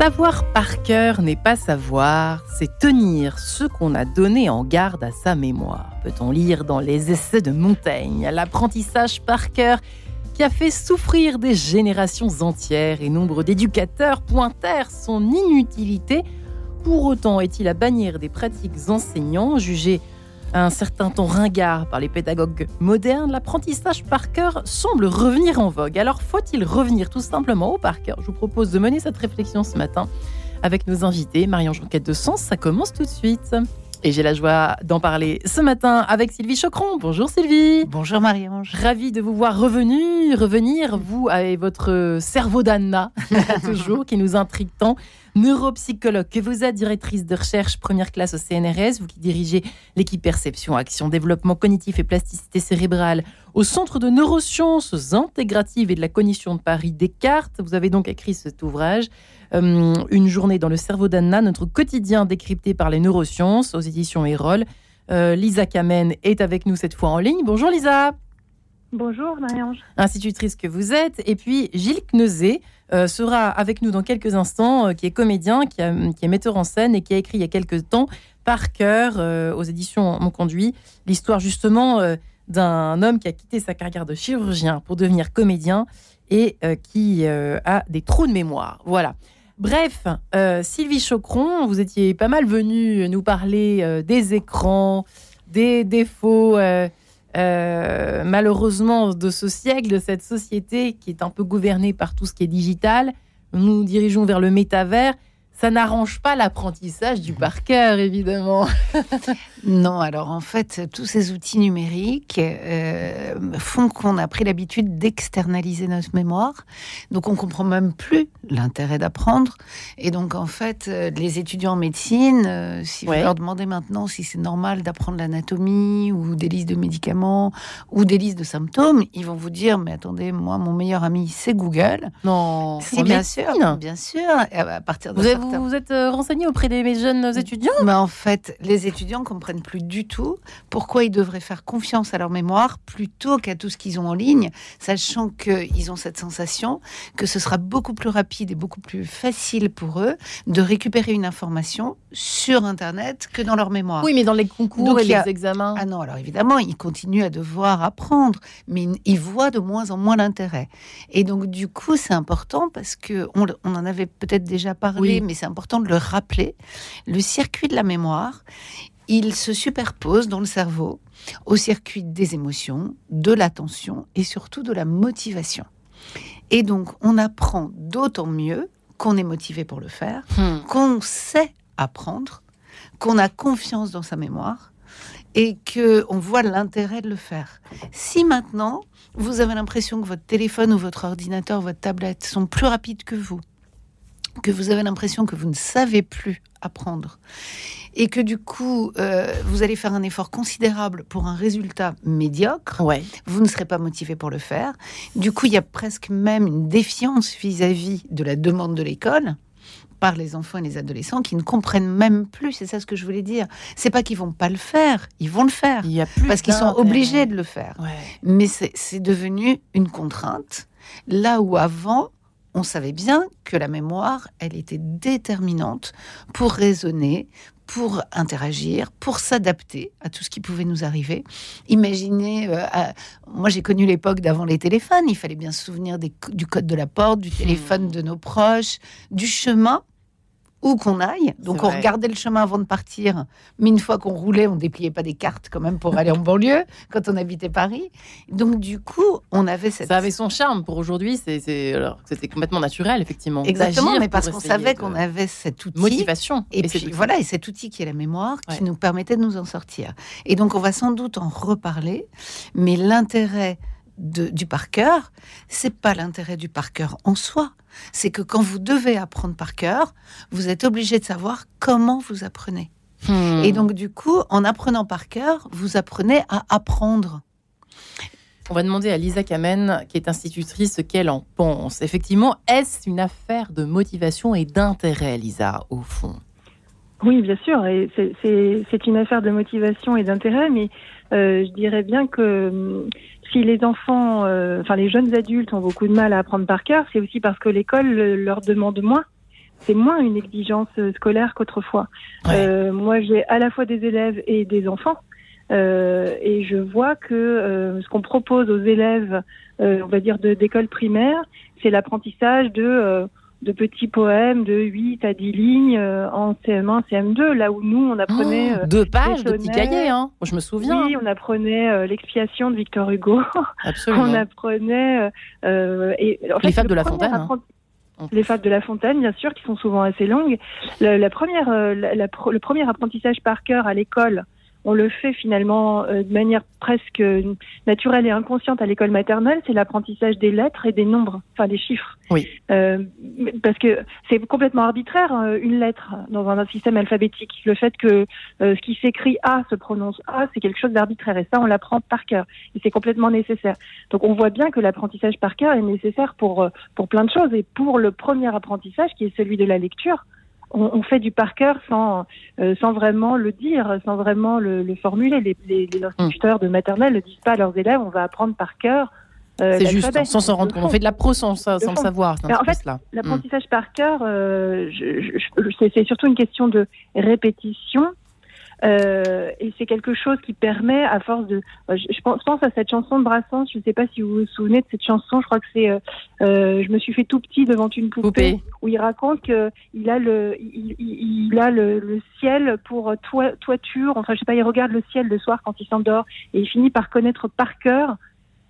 Savoir par cœur n'est pas savoir, c'est tenir ce qu'on a donné en garde à sa mémoire. Peut-on lire dans les essais de Montaigne l'apprentissage par cœur qui a fait souffrir des générations entières et nombre d'éducateurs pointèrent son inutilité? Pour autant, est-il à bannir des pratiques enseignants jugées un certain temps ringard par les pédagogues modernes, l'apprentissage par cœur semble revenir en vogue. Alors faut-il revenir tout simplement au par cœur? Je vous propose de mener cette réflexion ce matin avec nos invités. Marion Quête de Sens, ça commence tout de suite. Et j'ai la joie d'en parler ce matin avec Sylvie Chocron. Bonjour Sylvie. Bonjour Marie-Ange. Ravie de vous voir revenu, revenir, vous avec votre cerveau d'Anna, toujours, qui nous intrigue tant neuropsychologue, que vous êtes directrice de recherche première classe au CNRS, vous qui dirigez l'équipe perception, action, développement cognitif et plasticité cérébrale au Centre de neurosciences intégratives et de la cognition de Paris Descartes. Vous avez donc écrit cet ouvrage, euh, Une journée dans le cerveau d'Anna, notre quotidien décrypté par les neurosciences aux éditions Erol. Euh, Lisa Kamen est avec nous cette fois en ligne. Bonjour Lisa. Bonjour Marie-Ange. Institutrice que vous êtes. Et puis Gilles Kneuzé euh, sera avec nous dans quelques instants, euh, qui est comédien, qui, est metteur en scène et qui a écrit il y a quelques temps par cœur euh, aux éditions Mon Conduit l'histoire justement d'un homme qui a quitté sa carrière de chirurgien pour devenir comédien et qui a des trous de mémoire. Voilà. Bref, Sylvie Chocron, vous étiez pas mal venue nous parler des écrans, des défauts euh, malheureusement de ce siècle, de cette société qui est un peu gouvernée par tout ce qui est digital. Nous nous dirigeons vers le métavers ça n'arrange pas l'apprentissage du par cœur, évidemment. non, alors en fait, tous ces outils numériques euh, font qu'on a pris l'habitude d'externaliser notre mémoire. Donc on comprend même plus l'intérêt d'apprendre. Et donc en fait, euh, les étudiants en médecine, euh, si vous leur demandez maintenant si c'est normal d'apprendre l'anatomie ou des listes de médicaments ou des listes de symptômes, ils vont vous dire, mais attendez, moi, mon meilleur ami, c'est Google. Non, si, bien sûr, bien sûr. À partir de vous vous êtes euh, renseigné auprès des jeunes étudiants Mais en fait, les étudiants comprennent plus du tout pourquoi ils devraient faire confiance à leur mémoire plutôt qu'à tout ce qu'ils ont en ligne, sachant qu'ils ont cette sensation que ce sera beaucoup plus rapide et beaucoup plus facile pour eux de récupérer une information sur Internet que dans leur mémoire. Oui, mais dans les concours et les examens. Ah non, alors évidemment, ils continuent à devoir apprendre, mais ils voient de moins en moins l'intérêt. Et donc, du coup, c'est important parce que on, en avait peut-être déjà parlé, mais c'est important de le rappeler, le circuit de la mémoire, il se superpose dans le cerveau au circuit des émotions, de l'attention et surtout de la motivation. Et donc, on apprend d'autant mieux qu'on est motivé pour le faire, hmm. qu'on sait apprendre, qu'on a confiance dans sa mémoire et que on voit l'intérêt de le faire. Si maintenant vous avez l'impression que votre téléphone ou votre ordinateur, votre tablette sont plus rapides que vous, que vous avez l'impression que vous ne savez plus apprendre et que du coup euh, vous allez faire un effort considérable pour un résultat médiocre, ouais. vous ne serez pas motivé pour le faire. Du coup, il y a presque même une défiance vis-à-vis de la demande de l'école par les enfants et les adolescents qui ne comprennent même plus. C'est ça ce que je voulais dire. C'est pas qu'ils vont pas le faire, ils vont le faire il y a plus parce qu'ils sont obligés de le faire. Mais c'est devenu une contrainte. Là où avant, on savait bien que la mémoire, elle était déterminante pour raisonner, pour interagir, pour s'adapter à tout ce qui pouvait nous arriver. Imaginez, euh, moi j'ai connu l'époque d'avant les téléphones, il fallait bien se souvenir du code de la porte, du téléphone de nos proches, du chemin où qu'on aille. Donc on regardait le chemin avant de partir, mais une fois qu'on roulait, on dépliait pas des cartes quand même pour aller en banlieue quand on habitait Paris. Donc du coup, on avait cette... Ça avait son charme pour aujourd'hui, c'était complètement naturel effectivement. Exactement, mais parce qu'on savait qu'on avait cet outil. Motivation. Et, puis voilà, et cet outil qui est la mémoire, qui nous permettait de nous en sortir. Et donc on va sans doute en reparler, mais l'intérêt du par cœur, c'est pas l'intérêt du par cœur en soi. C'est que quand vous devez apprendre par cœur, vous êtes obligé de savoir comment vous apprenez. Hmm. Et donc, du coup, en apprenant par cœur, vous apprenez à apprendre. On va demander à Lisa Kamen, qui est institutrice, ce qu'elle en pense. Effectivement, est-ce une affaire de motivation et d'intérêt, Lisa, au fond? Oui, bien sûr. C'est une affaire de motivation et d'intérêt, mais euh, je dirais bien que si les enfants, euh, enfin les jeunes adultes ont beaucoup de mal à apprendre par cœur, c'est aussi parce que l'école leur demande moins. c'est moins une exigence scolaire qu'autrefois. moi, j'ai à la fois des élèves et des enfants. et je vois que ce qu'on propose aux élèves, on va dire d'école primaire, c'est l'apprentissage de de petits poèmes de 8 à 10 lignes euh, en CM1, CM2, là où nous, on apprenait... Oh, deux pages de petits cahiers, hein je me souviens. Oui, on apprenait euh, l'expiation de Victor Hugo. Absolument. on apprenait... Euh, et, les fables de la fontaine. Hein. Les fables de la fontaine, bien sûr, qui sont souvent assez longues. La, première, le premier apprentissage par cœur à l'école, on le fait finalement euh, de manière presque naturelle et inconsciente à l'école maternelle, c'est l'apprentissage des lettres et des nombres, enfin des chiffres. Oui. Euh, parce que c'est complètement arbitraire euh, une lettre dans un, système alphabétique. Le fait que ce qui s'écrit A se prononce A, c'est quelque chose d'arbitraire et ça on l'apprend par cœur et c'est complètement nécessaire. Donc on voit bien que l'apprentissage par cœur est nécessaire pour pour plein de choses et pour le premier apprentissage qui est celui de la lecture on, fait du par cœur sans, euh, sans vraiment le dire, sans vraiment le, formuler. Les, les, les instituteurs de maternelle ne disent pas à leurs élèves on va apprendre par cœur. Euh, c'est juste, sans s'en rendre compte. On fait de la pro sans, sans le savoir. En fait, l'apprentissage par cœur, euh, c'est surtout une question de répétition euh, et c'est quelque chose qui permet, à force de, euh, je, pense, à cette chanson de Brassens. Je ne sais pas si vous vous souvenez de cette chanson. Je crois que c'est, euh, je me suis fait tout petit devant une poupée, où il raconte que il a le, il, a le, ciel pour toiture. Enfin, je sais pas, il regarde le ciel le soir quand il s'endort et il finit par connaître par cœur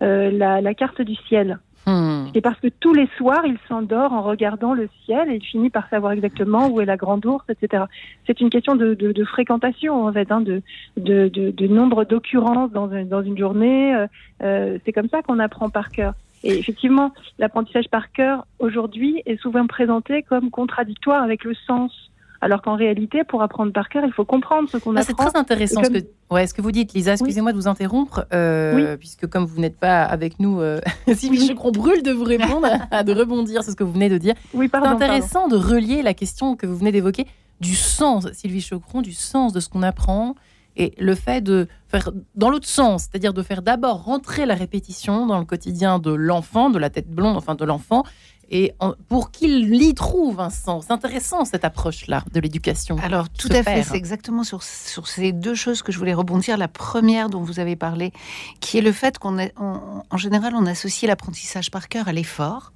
la, la carte du ciel. Hmm. C'est parce que tous les soirs, il s'endort en regardant le ciel et il finit par savoir exactement où est la grande ours, etc. C'est une question de, fréquentation, en fait, hein, de, nombre d'occurrences dans, dans, une journée. Euh, euh, c'est comme ça qu'on apprend par cœur. Et effectivement, l'apprentissage par cœur, aujourd'hui, est souvent présenté comme contradictoire avec le sens alors qu'en réalité, pour apprendre par cœur, il faut comprendre ce qu'on apprend. C'est très intéressant ce, que, ouais, ce que vous dites, Lisa. Excusez-moi de vous interrompre, euh, puisque comme vous n'êtes pas avec nous, euh, Sylvie Chocron brûle de vous répondre, de rebondir sur ce que vous venez de dire. Oui, c'est intéressant de relier la question que vous venez d'évoquer du sens, Sylvie Chocron, du sens de ce qu'on apprend et le fait de faire dans l'autre sens, c'est-à-dire de faire d'abord rentrer la répétition dans le quotidien de l'enfant, de la tête blonde, enfin de l'enfant, et pour qu'il y trouve un sens. C'est intéressant cette approche-là de l'éducation. Alors tout à fait, c'est exactement sur, sur ces deux choses que je voulais rebondir. La première dont vous avez parlé, qui est le fait qu'on en général on associe l'apprentissage par cœur à l'effort.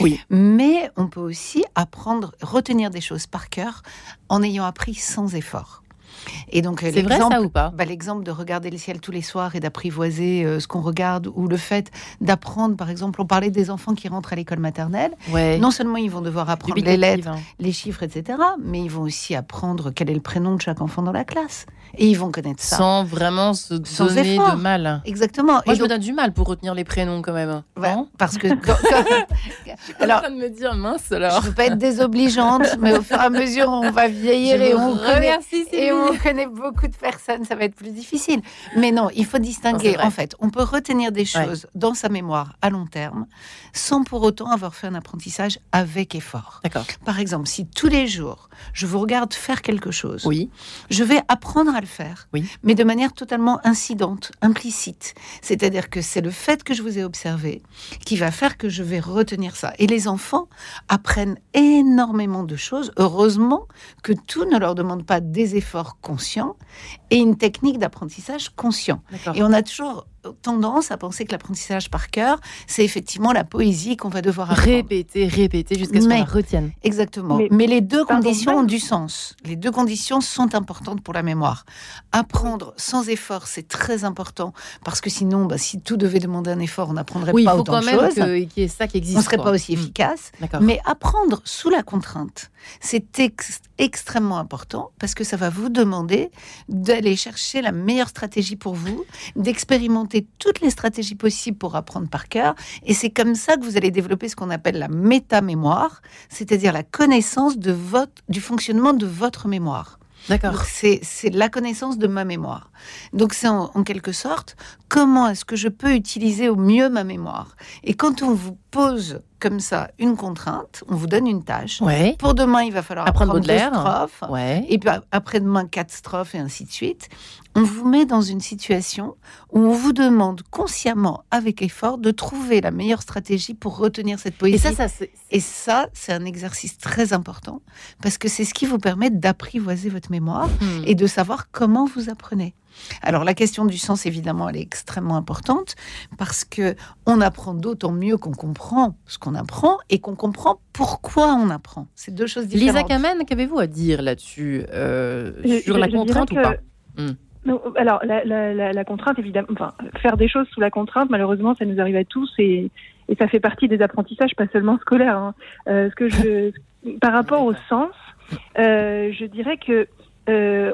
Oui. Mais on peut aussi apprendre, retenir des choses par cœur en ayant appris sans effort. Et donc, c'est vrai ça ou pas bah, L'exemple de regarder le ciel tous les soirs et d'apprivoiser euh, ce qu'on regarde, ou le fait d'apprendre, par exemple, on parlait des enfants qui rentrent à l'école maternelle. Non seulement ils vont devoir apprendre les lettres, hein. les chiffres, etc., mais ils vont aussi apprendre quel est le prénom de chaque enfant dans la classe. Et ils vont connaître ça. Sans vraiment se donner de mal. Exactement. Moi, je me donne du mal pour retenir les prénoms quand même. parce que. alors, en train de me dire mince alors. Je ne veux pas être désobligeante, mais au fur et à mesure, on va vieillir et on, connaît, et on connaît beaucoup de personnes, ça va être plus difficile. Mais non, il faut distinguer. en fait, on peut retenir des choses dans sa mémoire à long terme sans pour autant avoir fait un apprentissage avec effort. D'accord. Par exemple, si tous les jours, je vous regarde faire quelque chose, oui. je vais apprendre à le faire, oui. mais de manière totalement incidente, implicite. C'est-à-dire que c'est le fait que je vous ai observé qui va faire que je vais retenir ça. Et les enfants apprennent énormément de choses. Heureusement que tout ne leur demande pas des efforts conscients et une technique d'apprentissage conscient. Et on a toujours tendance à penser que l'apprentissage par cœur, c'est effectivement la poésie qu'on va devoir apprendre. Répéter, répéter jusqu'à ce qu'on la retienne. Exactement. Mais, les deux conditions ont du sens. Les deux conditions sont importantes pour la mémoire. Apprendre sans effort, c'est très important parce que sinon, bah, si tout devait demander un effort, on n'apprendrait pas autant de choses. Oui, il faut ça qui existe. On ne serait pas aussi mm. efficace. Mais apprendre sous la contrainte, c'est extrêmement important parce que ça va vous demander d'aller chercher la meilleure stratégie pour vous, d'expérimenter toutes les stratégies possibles pour apprendre par cœur. Et c'est comme ça que vous allez développer ce qu'on appelle la métamémoire, c'est-à-dire la connaissance de votre, du fonctionnement de votre mémoire. D'accord. C'est la connaissance de ma mémoire. Donc c'est en, quelque sorte comment est-ce que je peux utiliser au mieux ma mémoire? Et quand on vous pose comme ça une contrainte, on vous donne une tâche. Ouais. Pour demain, il va falloir Apprendre apprendre, deux strophes. Ouais. Et puis après-demain, quatre strophes et ainsi de suite. On vous met dans une situation où on vous demande consciemment, avec effort, de trouver la meilleure stratégie pour retenir cette poésie. Et ça, ça c'est. Et ça, c'est un exercice très important parce que c'est ce qui vous permet d'apprivoiser votre mémoire Hmm. et de savoir comment vous apprenez. Alors la question du sens, évidemment, elle est extrêmement importante parce que on apprend d'autant mieux qu'on comprend ce qu'on apprend et qu'on comprend pourquoi on apprend. C'est deux choses différentes. Lisa Kamen, qu'avez-vous à dire là-dessus euh, Je- sur je- la je contrainte ou que- pas Hmm. Alors, la, la- la- la contrainte, évidemment, enfin, faire des choses sous la contrainte, malheureusement, ça nous arrive à tous et, et ça fait partie des apprentissages, pas seulement scolaires. hein. Euh, ce que je, par rapport au sens, euh, je dirais que euh,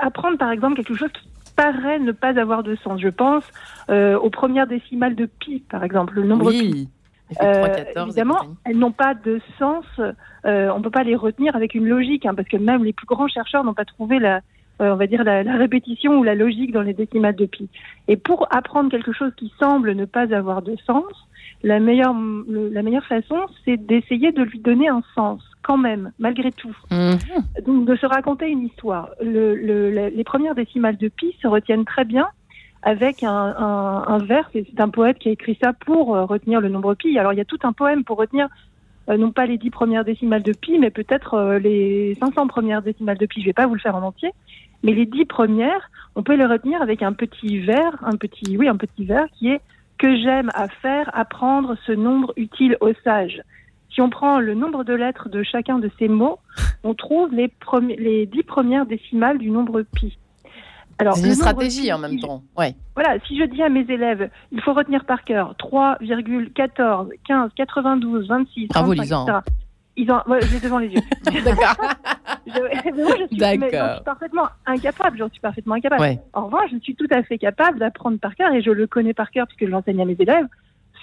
apprendre, par exemple, quelque chose qui paraît ne pas avoir de sens. Je pense euh, aux premières décimales de pi, par exemple, le nombre pi. Oui. Effet Euh, 3, 14, évidemment, elles n'ont pas de sens. euh, on ne peut pas les retenir avec une logique, hein, parce que même les plus grands chercheurs n'ont pas trouvé la, on va dire la, la répétition ou la logique dans les décimales de pi. Et pour apprendre quelque chose qui semble ne pas avoir de sens, la meilleure, le- la meilleure façon, c'est d'essayer de lui donner un sens, quand même, malgré tout. Mhm. Donc de se raconter une histoire. Le, le- la- les premières décimales de pi se retiennent très bien avec un, un, un vers. C'est un poète qui a écrit ça pour euh, retenir le nombre pi. Alors il y a tout un poème pour retenir euh, non pas les dix premières décimales de pi, mais peut-être euh, les 500 premières décimales de pi. Je vais pas vous le faire en entier, mais les dix premières, on peut les retenir avec un petit vers, un petit, oui, un petit vers qui est que j'aime à faire apprendre ce nombre utile aux sages. Si on prend le nombre de lettres de chacun de ces mots, on trouve les, dix premières décimales du nombre pi. Alors, C'est une stratégie pi, en même temps. Ouais. Voilà, si je dis à mes élèves, il faut retenir par cœur 3,14, 15, 92, 26, Bravo, 35, Lisa. etc. Ils ont, ouais, je l'ai devant les yeux. D'accord. Je, suis, mais parfaitement incapable. J'en suis parfaitement incapable. Ouais. En revanche, je suis tout à fait capable d'apprendre par cœur et je le connais par cœur puisque je l'enseigne à mes élèves.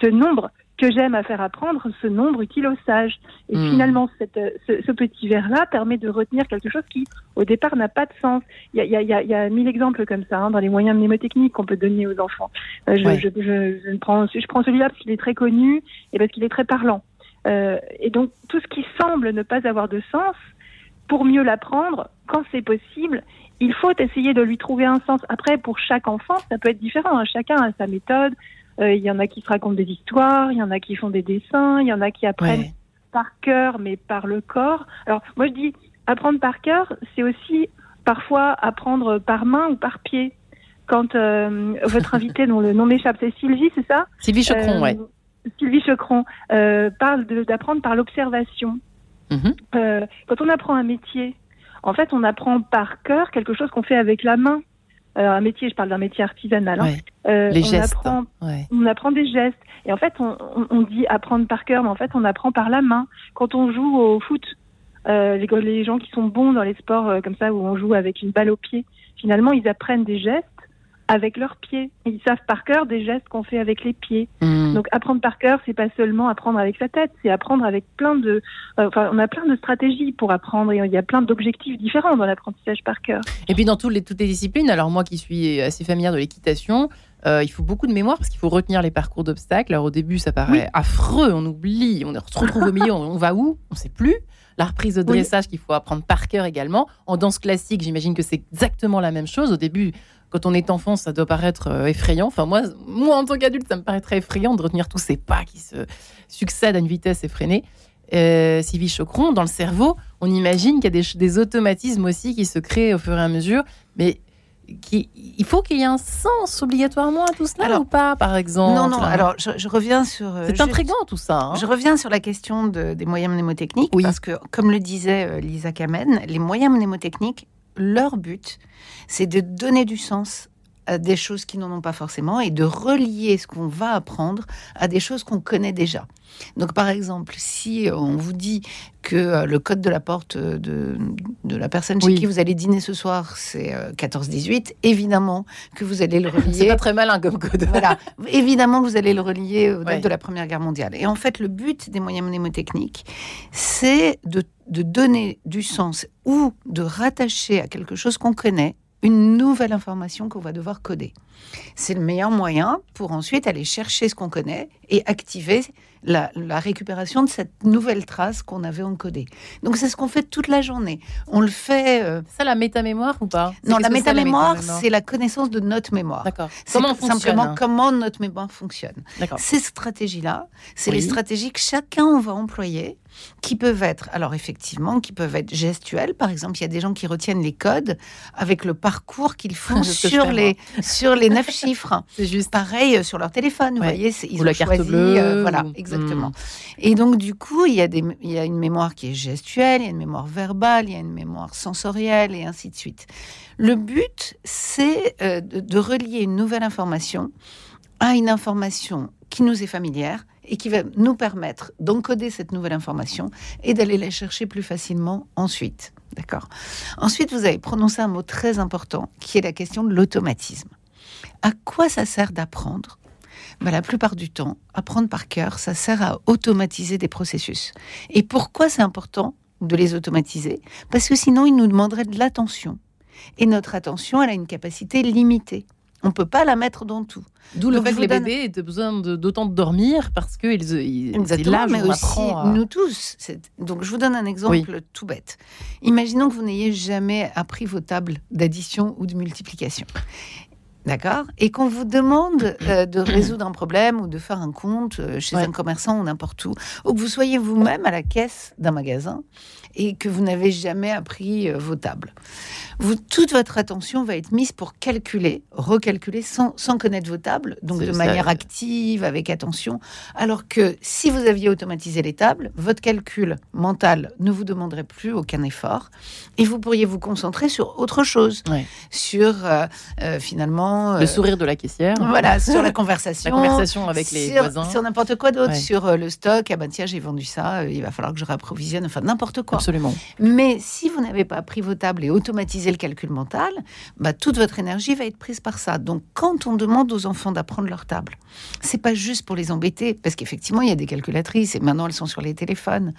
Ce nombre que j'aime à faire apprendre, ce nombre utile aux sages. Et Hmm. finalement, cette, euh, ce, ce petit vers-là permet de retenir quelque chose qui, au départ, n'a pas de sens. Il y a, y a- il y a- il y a mille exemples comme ça hein, dans les moyens mnémotechniques qu'on peut donner aux enfants. Euh, je, Ouais. je, je, je prends, je prends celui-là parce qu'il est très connu et parce qu'il est très parlant. Euh, et donc, tout ce qui semble ne pas avoir de sens, pour mieux l'apprendre, quand c'est possible, il faut essayer de lui trouver un sens. Après, pour chaque enfant, ça peut être différent. hein. Chacun a sa méthode. Euh, Il y en a qui se racontent des histoires, il y en a qui font des dessins, il y en a qui apprennent Ouais. par cœur, mais par le corps. Alors, moi, je dis, apprendre par cœur, c'est aussi parfois apprendre par main ou par pied. Quand euh, votre invité, dont le nom m'échappe, c'est Sylvie, c'est ça? Sylvie Chocron, Euh, ouais. Sylvie Chocron euh, parle d'apprendre par l'observation. Mhm. Quand on apprend un métier, en fait, on apprend par cœur quelque chose qu'on fait avec la main. Euh, un métier, je parle d'un métier artisanal. hein. Ouais. Euh, Les on gestes. apprend Ouais. on apprend des gestes. Et en fait, on, on- on dit apprendre par cœur, mais en fait, on apprend par la main. Quand on joue au foot, euh, les, les gens qui sont bons dans les sports euh, comme ça, où on joue avec une balle au pied, finalement, ils apprennent des gestes avec leurs pieds. Ils savent par cœur des gestes qu'on fait avec les pieds. Mhm. Donc, apprendre par cœur, c'est pas seulement apprendre avec sa tête, c'est apprendre avec plein de. euh, Enfin, on a plein de stratégies pour apprendre et il y a plein d'objectifs différents dans l'apprentissage par cœur. Et puis dans toutes les, toutes les disciplines, alors moi qui suis assez familière de l'équitation, euh, il faut beaucoup de mémoire parce qu'il faut retenir les parcours d'obstacles. Alors au début, ça paraît Oui. affreux, on oublie, on se retrouve au milieu, on, on va où? On ne sait plus. La reprise de Oui. dressage qu'il faut apprendre par cœur également. En danse classique, j'imagine que c'est exactement la même chose. Au début, quand on est enfant, ça doit paraître euh, effrayant. Enfin, moi, moi, en tant qu'adulte, ça me paraît très effrayant de retenir tous ces pas qui se succèdent à une vitesse effrénée. Euh, Sylvie Chocron, dans le cerveau, on imagine qu'il y a des, automatismes aussi qui se créent au fur et à mesure. Mais qui, il faut qu'il y ait un sens obligatoirement à tout cela Alors- ou pas, par exemple? Non, non, alors je, je reviens sur. euh, C'est intriguant tout ça. hein. Je reviens sur la question de- des moyens mnémotechniques, Oui. parce que, comme le disait euh, Lisa Kamen, les moyens mnémotechniques, leur but, c'est de donner du sens des choses qui n'en ont pas forcément et de relier ce qu'on va apprendre à des choses qu'on connaît déjà. Donc, par exemple, si euh, on vous dit que euh, le code de la porte euh, de, de la personne chez Oui. qui vous allez dîner ce soir, c'est euh, 14-18, évidemment que vous allez le C'est relier pas très malin comme code. voilà, évidemment que vous allez le relier aux dates Ouais. de la Première Guerre mondiale. Et en fait, le but des moyens mnémotechniques, c'est de, de donner du sens ou de rattacher à quelque chose qu'on connaît une nouvelle information qu'on va devoir coder. C'est le meilleur moyen pour ensuite aller chercher ce qu'on connaît et activer la, récupération de cette nouvelle trace qu'on avait encodée. Donc c'est ce qu'on fait toute la journée. On le fait. Euh, ça la métamémoire ou pas? Non, la métamémoire, c'est la connaissance de notre mémoire. D'accord. Comment simplement comment notre mémoire fonctionne. Ces stratégies-là, c'est les stratégies que chacun va employer qui peuvent être, alors effectivement, qui peuvent être gestuels. Par exemple, il y a des gens qui retiennent les codes avec le parcours qu'ils font sur les, sur les neuf chiffres. C'est juste. Pareil euh, sur leur téléphone, vous voyez, ils ou ont la carte bleue. Euh, voilà, exactement. Hmm. Et donc, du coup, il y, a des, il y a une mémoire qui est gestuelle, il y a une mémoire verbale, il y a une mémoire sensorielle et ainsi de suite. Le but, c'est euh, de relier une nouvelle information à une information qui nous est familière et qui va nous permettre d'encoder cette nouvelle information et d'aller la chercher plus facilement ensuite. D'accord? Ensuite, vous avez prononcé un mot très important qui est la question de l'automatisme. À quoi ça sert d'apprendre? Ben, La plupart du temps, apprendre par cœur, ça sert à automatiser des processus. Et pourquoi c'est important de les automatiser? Parce que sinon, ils nous demanderaient de l'attention. Et notre attention, elle a une capacité limitée. On ne peut pas la mettre dans tout. D'où le fait que les bébés aient besoin d'autant de, dormir parce que ils, Exactement, mais aussi nous tous. Donc je vous donne un exemple tout bête. Imaginons que vous n'ayez jamais appris vos tables d'addition ou de multiplication. D'accord. Et qu'on vous demande euh, de résoudre un problème ou de faire un compte euh, chez un commerçant ou n'importe où, ou que vous soyez vous-même à la caisse d'un magasin et que vous n'avez jamais appris euh, vos tables. Vous, toute votre attention va être mise pour calculer, recalculer sans, sans connaître vos tables, donc de manière active, avec attention. Alors que si vous aviez automatisé les tables, votre calcul mental ne vous demanderait plus aucun effort et vous pourriez vous concentrer sur autre chose, sur euh, euh, finalement le sourire de la caissière, voilà, sur la conversation, la conversation avec les voisins, sur n'importe quoi d'autre, sur le stock. Ah ben tiens, j'ai vendu ça, il va falloir que je réapprovisionne, enfin n'importe quoi. Mais si vous n'avez pas pris vos tables et automatisé le calcul mental, bah, toute votre énergie va être prise par ça. Donc, quand on demande aux enfants d'apprendre leur table, c'est pas juste pour les embêter, parce qu'effectivement, il y a des calculatrices et maintenant elles sont sur les téléphones.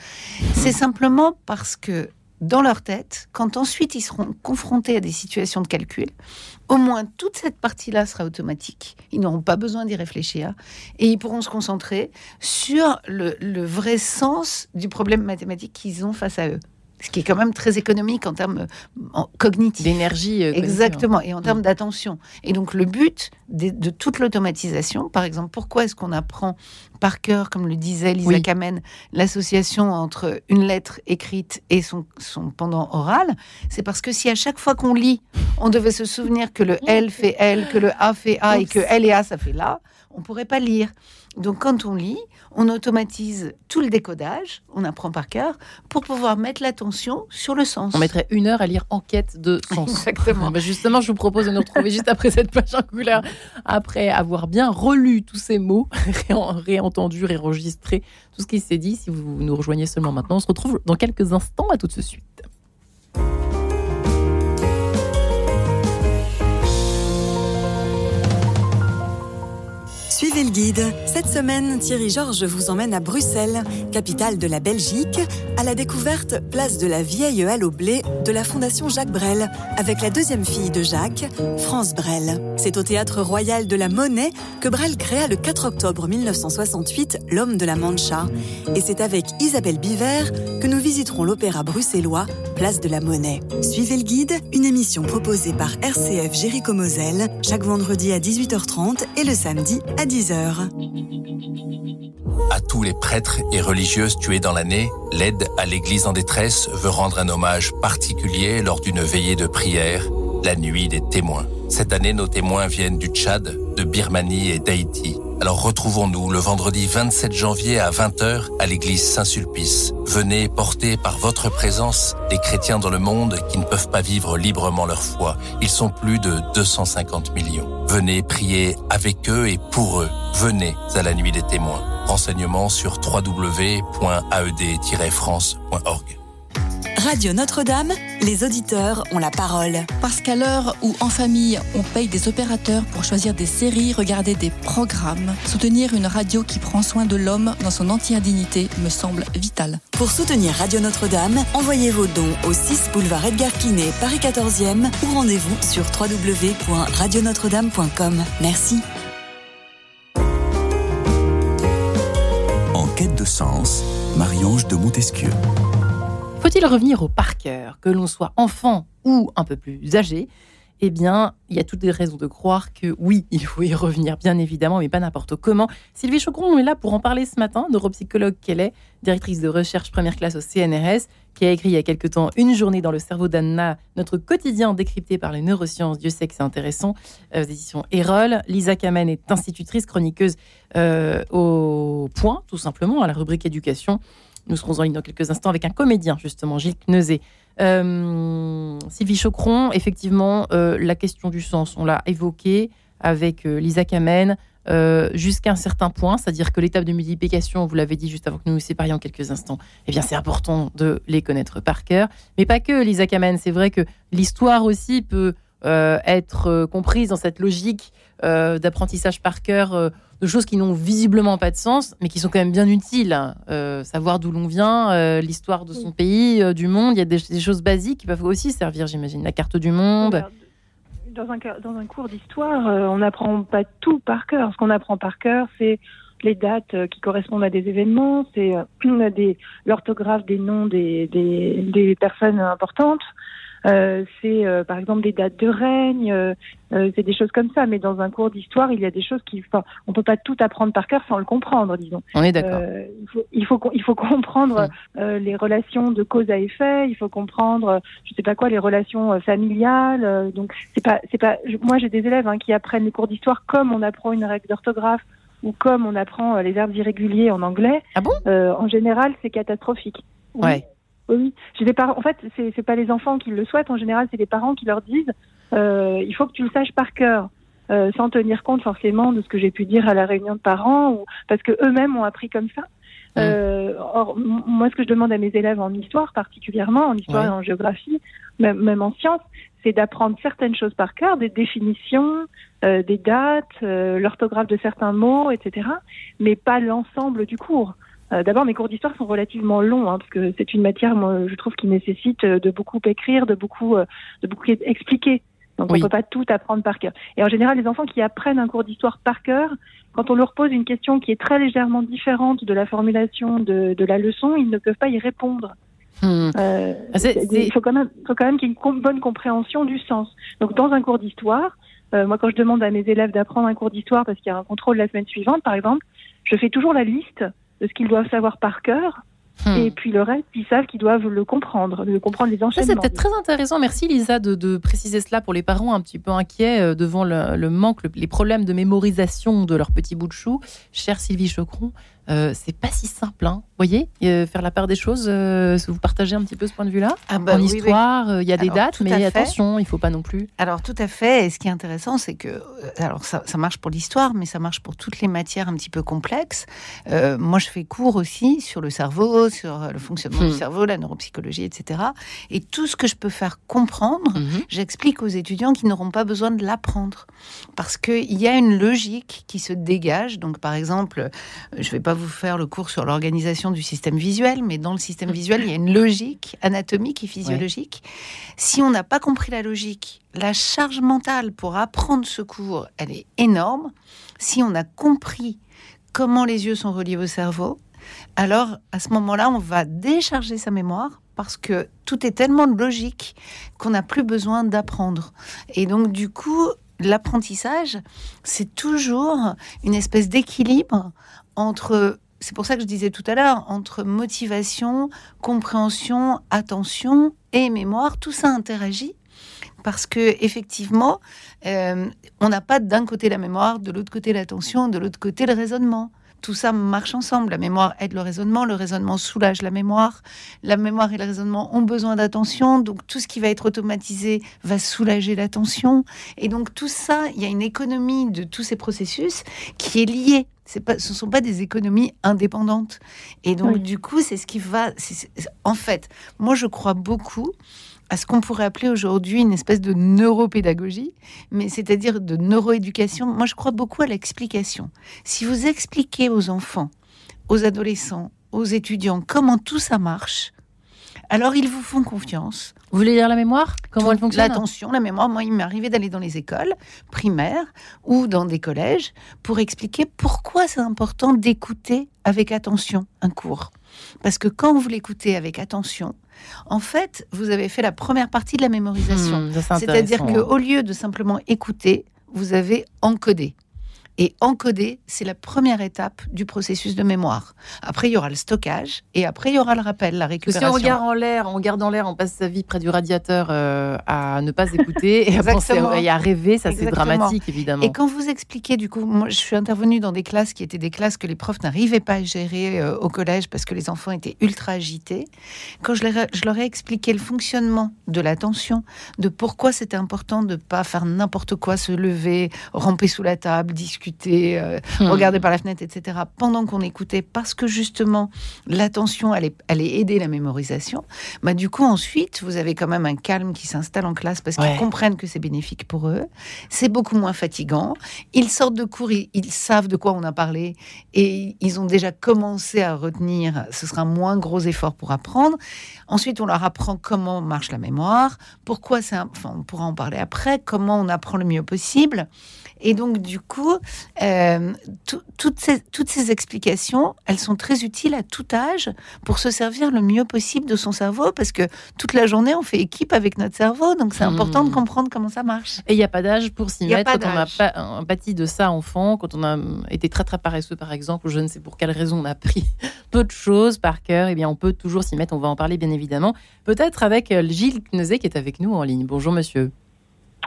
C'est simplement parce que dans leur tête, quand ensuite ils seront confrontés à des situations de calcul, au moins toute cette partie-là sera automatique. Ils n'auront pas besoin d'y réfléchir et ils pourront se concentrer sur le vrai sens du problème mathématique qu'ils ont face à eux ce qui est quand même très économique en termes cognitifs. D'énergie. Euh, Exactement, et en termes mm. d'attention. Et donc le but de, toute l'automatisation, par exemple, pourquoi est-ce qu'on apprend par cœur, comme le disait Lisa Kamen, l'association entre une lettre écrite et son, son pendant oral C'est parce que si à chaque fois qu'on lit, on devait se souvenir que le L fait L, que le A fait A et que L et A ça fait là, on pourrait pas lire. Donc quand on lit, on automatise tout le décodage, on apprend par cœur, pour pouvoir mettre l'attention sur le sens. On mettrait une heure à lire Enquête de sens. Exactement. Bah, justement, je vous propose de nous retrouver juste après cette page en couleur, après avoir bien relu tous ces mots, réentendu, réenregistré tout ce qui s'est dit. Si vous nous rejoignez seulement maintenant, on se retrouve dans quelques instants. À tout de suite. Suivez le guide. Cette semaine, Thierry Georges vous emmène à Bruxelles, capitale de la Belgique, à la découverte, place de la vieille halle au blé de la Fondation Jacques Brel, avec la deuxième fille de Jacques, France Brel. C'est au théâtre royal de la Monnaie que Brel créa le 4 octobre 1968 L'homme de la Mancha. Et c'est avec Isabelle Biver que nous visiterons l'opéra bruxellois, place de la Monnaie. Suivez le guide, une émission proposée par RCF Jéricho Moselle, chaque vendredi à 18h30 et le samedi à 10h. À tous les prêtres et religieuses tués dans l'année, l'aide à l'Église en détresse veut rendre un hommage particulier lors d'une veillée de prière, la nuit des témoins. Cette année, nos témoins viennent du Tchad, de Birmanie et d'Haïti. Alors retrouvons-nous le vendredi 27 janvier à 20h à l'église Saint-Sulpice. Venez porter par votre présence les chrétiens dans le monde qui ne peuvent pas vivre librement leur foi. Ils sont plus de 250 millions. Venez prier avec eux et pour eux. Venez à la nuit des témoins. Renseignements sur www.aed-france.org. Radio Notre-Dame, les auditeurs ont la parole. Parce qu'à l'heure où en famille on paye des opérateurs pour choisir des séries, regarder des programmes, soutenir une radio qui prend soin de l'homme dans son entière dignité me semble vital. Pour soutenir Radio Notre-Dame, envoyez vos dons au 6 boulevard Edgar Quinet, Paris 14e ou rendez-vous sur www.radionotre-dame.com. Merci. sens, Marie-Ange de Montesquieu. Faut-il revenir au par cœur, que l'on soit enfant ou un peu plus âgé? Eh bien, il y a toutes les raisons de croire que oui, il faut y revenir, bien évidemment, mais pas n'importe comment. Sylvie Chocron est là pour en parler ce matin, neuropsychologue qu'elle est, directrice de recherche première classe au CNRS, qui a écrit il y a quelque temps Une journée dans le cerveau d'Anna, notre quotidien décrypté par les neurosciences. Dieu sait que c'est intéressant, euh, aux éditions Erol. Lisa Kamen est institutrice, chroniqueuse euh, au point, tout simplement, à la rubrique éducation. Nous serons en ligne dans quelques instants avec un comédien, justement, Gilles Kneuzé. Euh, Sylvie Chocron, effectivement, euh, la question du sens, on l'a évoqué avec euh, Lisa Kamen. jusqu'à un certain point, c'est-à-dire que l'étape de multiplication, vous l'avez dit juste avant que nous nous séparions quelques instants, eh bien c'est important de les connaître par cœur. Mais pas que, Lisa Kamen, c'est vrai que l'histoire aussi peut être comprise dans cette logique d'apprentissage par cœur de choses qui n'ont visiblement pas de sens, mais qui sont quand même bien utiles. Hein. Euh, savoir d'où l'on vient, euh, l'histoire de son pays, euh, du monde, il y a des, choses basiques qui peuvent aussi servir, j'imagine. La carte du monde. Dans un, dans un cours d'histoire, on n'apprend pas tout par cœur. Ce qu'on apprend par cœur, c'est les dates qui correspondent à des événements, c'est l'orthographe des noms des, des, des personnes importantes, euh, c'est euh, par exemple des dates de règne, euh, c'est des choses comme ça. Mais dans un cours d'histoire, il y a des choses qui, enfin, on peut pas tout apprendre par cœur sans le comprendre, disons. On est d'accord. il faut, il faut, il faut comprendre mm. les relations de cause à effet. Il faut comprendre, je sais pas quoi, les relations familiales. donc c'est pas, c'est pas. Moi, j'ai des élèves hein, qui apprennent les cours d'histoire comme on apprend une règle d'orthographe ou comme on apprend les verbes irréguliers en anglais. Ah bon? En général, c'est catastrophique. Ouais. Oui, j'ai des parents. En fait, c'est c'est pas les enfants qui le souhaitent. En général, c'est les parents qui leur disent euh, il faut que tu le saches par cœur, euh, sans tenir compte forcément de ce que j'ai pu dire à la réunion de parents, ou parce que eux-mêmes ont appris comme ça. Mmh. Euh, or, moi, ce que je demande à mes élèves en histoire, particulièrement en histoire et en géographie, même, même en sciences, c'est d'apprendre certaines choses par cœur, des définitions, euh, des dates, euh, l'orthographe de certains mots, etc., mais pas l'ensemble du cours. Euh, d'abord, mes cours d'histoire sont relativement longs, hein, parce que c'est une matière, moi, je trouve, qui nécessite euh, de beaucoup écrire, de beaucoup, euh, de beaucoup expliquer. Donc, on ne peut pas tout apprendre par cœur. Et en général, les enfants qui apprennent un cours d'histoire par cœur, quand on leur pose une question qui est très légèrement différente de la formulation de, de la leçon, ils ne peuvent pas y répondre. Hmm. Euh, ah, il faut quand même, faut quand même qu'il y ait une bonne compréhension du sens. Donc, dans un cours d'histoire, euh, moi, quand je demande à mes élèves d'apprendre un cours d'histoire parce qu'il y a un contrôle la semaine suivante, par exemple, je fais toujours la liste de ce qu'ils doivent savoir par cœur. Hmm. Et puis le reste, ils savent qu'ils doivent le comprendre, de comprendre les enchaînements. C'est peut-être très intéressant. Merci Lisa de, préciser cela pour les parents un petit peu inquiets euh, devant le, manque, les problèmes de mémorisation de leur petit bout de chou. Chère Sylvie Chocron, euh, c'est pas si simple, hein. Vous voyez, euh, faire la part des choses. Euh, vous partagez un petit peu ce point de vue-là ah bah En histoire, il y a des dates, mais attention, il faut pas non plus. Alors tout à fait. Et ce qui est intéressant, c'est que alors ça, marche pour l'histoire, mais ça marche pour toutes les matières un petit peu complexes. moi, je fais cours aussi sur le cerveau, sur le fonctionnement du hmm. cerveau, la neuropsychologie, etc. Et tout ce que je peux faire comprendre, mhm. j'explique aux étudiants qui n'auront pas besoin de l'apprendre, parce qu'il y a une logique qui se dégage. Donc, par exemple, je vais pas vous faire le cours sur l'organisation du système visuel, mais dans le système visuel, il y a une logique anatomique et physiologique. Si on n'a pas compris la logique, la charge mentale pour apprendre ce cours, elle est énorme. Si on a compris comment les yeux sont reliés au cerveau, alors à ce moment-là, on va décharger sa mémoire parce que tout est tellement logique qu'on n'a plus besoin d'apprendre. Et donc du coup, l'apprentissage, c'est toujours une espèce d'équilibre entre c'est pour ça que je disais tout à l'heure, entre motivation, compréhension, attention et mémoire, tout ça interagit. Parce que effectivement, euh, on n'a pas d'un côté la mémoire, de l'autre côté l'attention, de l'autre côté le raisonnement tout ça marche ensemble. La mémoire aide le raisonnement, le raisonnement soulage la mémoire. La mémoire et le raisonnement ont besoin d'attention, donc tout ce qui va être automatisé va soulager l'attention. Et donc tout ça, il y a une économie de tous ces processus qui est liée. Pas, ce ne sont pas des économies indépendantes. Et donc, du coup, c'est ce qui va. en fait, moi, je crois beaucoup à ce qu'on pourrait appeler aujourd'hui une espèce de neuropédagogie, mais c'est-à-dire de neuroéducation. Moi, je crois beaucoup à l'explication. Si vous expliquez aux enfants, aux adolescents, aux étudiants comment tout ça marche, alors ils vous font confiance. Vous voulez dire la mémoire? Comment elle fonctionne? L'attention, la mémoire. Moi, il m'est arrivé d'aller dans les écoles primaires ou dans des collèges pour expliquer pourquoi c'est important d'écouter avec attention un cours. Parce que quand vous l'écoutez avec attention, en fait, vous avez fait la première partie de la mémorisation. Hmm, C'est-à-dire qu'au lieu de simplement écouter, vous avez encodé. Et encoder, c'est la première étape du processus de mémoire. Après, il y aura le stockage et après, il y aura le rappel, la récupération. Si on regarde en l'air, on garde en l'air, on passe sa vie près du radiateur euh, à ne pas écouter et à, penser, et à rêver, ça c'est dramatique évidemment. Et quand vous expliquez, du coup, moi je suis intervenue dans des classes qui étaient des classes que les profs n'arrivaient pas à gérer euh, au collège parce que les enfants étaient ultra agités. Quand je, je leur ai expliqué le fonctionnement de l'attention, de pourquoi c'était important de ne pas faire n'importe quoi, se lever, ramper sous la table, discuter euh, hmm. regarder par la fenêtre, etc., pendant qu'on écoutait, parce que justement, l'attention allait, allait aider la mémorisation, bah, du coup, ensuite, vous avez quand même un calme qui s'installe en classe parce qu'ils comprennent que c'est bénéfique pour eux. C'est beaucoup moins fatigant. Ils sortent de cours, ils, savent de quoi on a parlé et ils ont déjà commencé à retenir. Ce sera un moins gros effort pour apprendre. Ensuite, on leur apprend comment marche la mémoire, pourquoi c'est, enfin, on pourra en parler après, comment on apprend le mieux possible. Et donc, du coup, euh, toutes, ces, toutes ces explications, elles sont très utiles à tout âge pour se servir le mieux possible de son cerveau, parce que toute la journée, on fait équipe avec notre cerveau, donc c'est important de hmm. comprendre comment ça marche. Et il n'y a pas d'âge pour s'y mettre quand on a pas, pâti de ça enfant, quand on a été très très paresseux, par exemple, ou je ne sais pour quelle raison on a pris peu de choses par cœur, et eh bien on peut toujours s'y mettre, on va en parler bien évidemment, peut-être avec euh, Gilles Knezé qui est avec nous en ligne. Bonjour monsieur.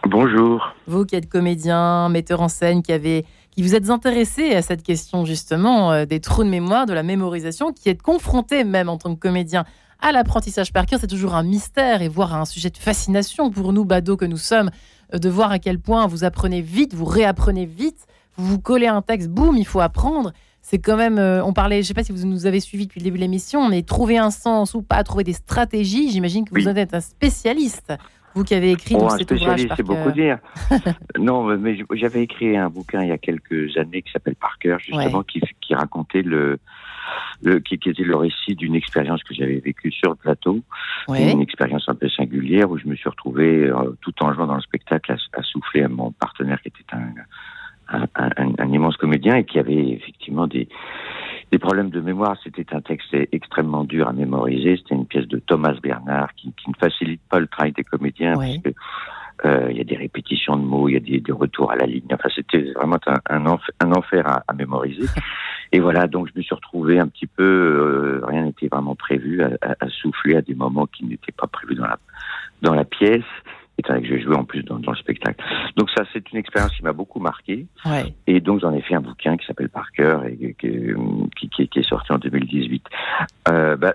Bonjour. Vous qui êtes comédien, metteur en scène, qui avez qui vous êtes intéressé à cette question justement euh, des trous de mémoire, de la mémorisation, qui êtes confronté même en tant que comédien à l'apprentissage par cœur, c'est toujours un mystère et voire un sujet de fascination pour nous, badauds que nous sommes, euh, de voir à quel point vous apprenez vite, vous réapprenez vite, vous vous collez un texte, boum, il faut apprendre. C'est quand même, euh, on parlait, je ne sais pas si vous nous avez suivi depuis le début de l'émission, mais trouver un sens ou pas, trouver des stratégies, j'imagine que vous êtes un spécialiste. Vous qui avez écrit oh, un spécialiste, c'est beaucoup dire. non, mais j'avais écrit un bouquin il y a quelques années qui s'appelle Par cœur, justement, qui, qui, racontait le, le qui, qui, était le récit d'une expérience que j'avais vécue sur le plateau. Une expérience un peu singulière où je me suis retrouvé euh, tout en jouant dans le spectacle à, à, souffler à mon partenaire qui était un, un, un, un immense comédien et qui avait effectivement des des problèmes de mémoire, c'était un texte extrêmement dur à mémoriser. C'était une pièce de Thomas Bernard qui, qui, ne facilite pas le travail des comédiens parce que euh, il y a des répétitions de mots, il y a des, des, retours à la ligne. Enfin, c'était vraiment un, un, enfer, un enfer à, à, mémoriser. Et voilà, donc je me suis retrouvé un petit peu, euh, rien n'était vraiment prévu, à, à, souffler à des moments qui n'étaient pas prévus dans la dans la pièce que je jouais en plus dans, dans le spectacle. Donc ça, c'est une expérience qui m'a beaucoup marqué. Ouais. Et donc j'en ai fait un bouquin qui s'appelle Par cœur et qui, qui, qui, est sorti en 2018. Euh, bah,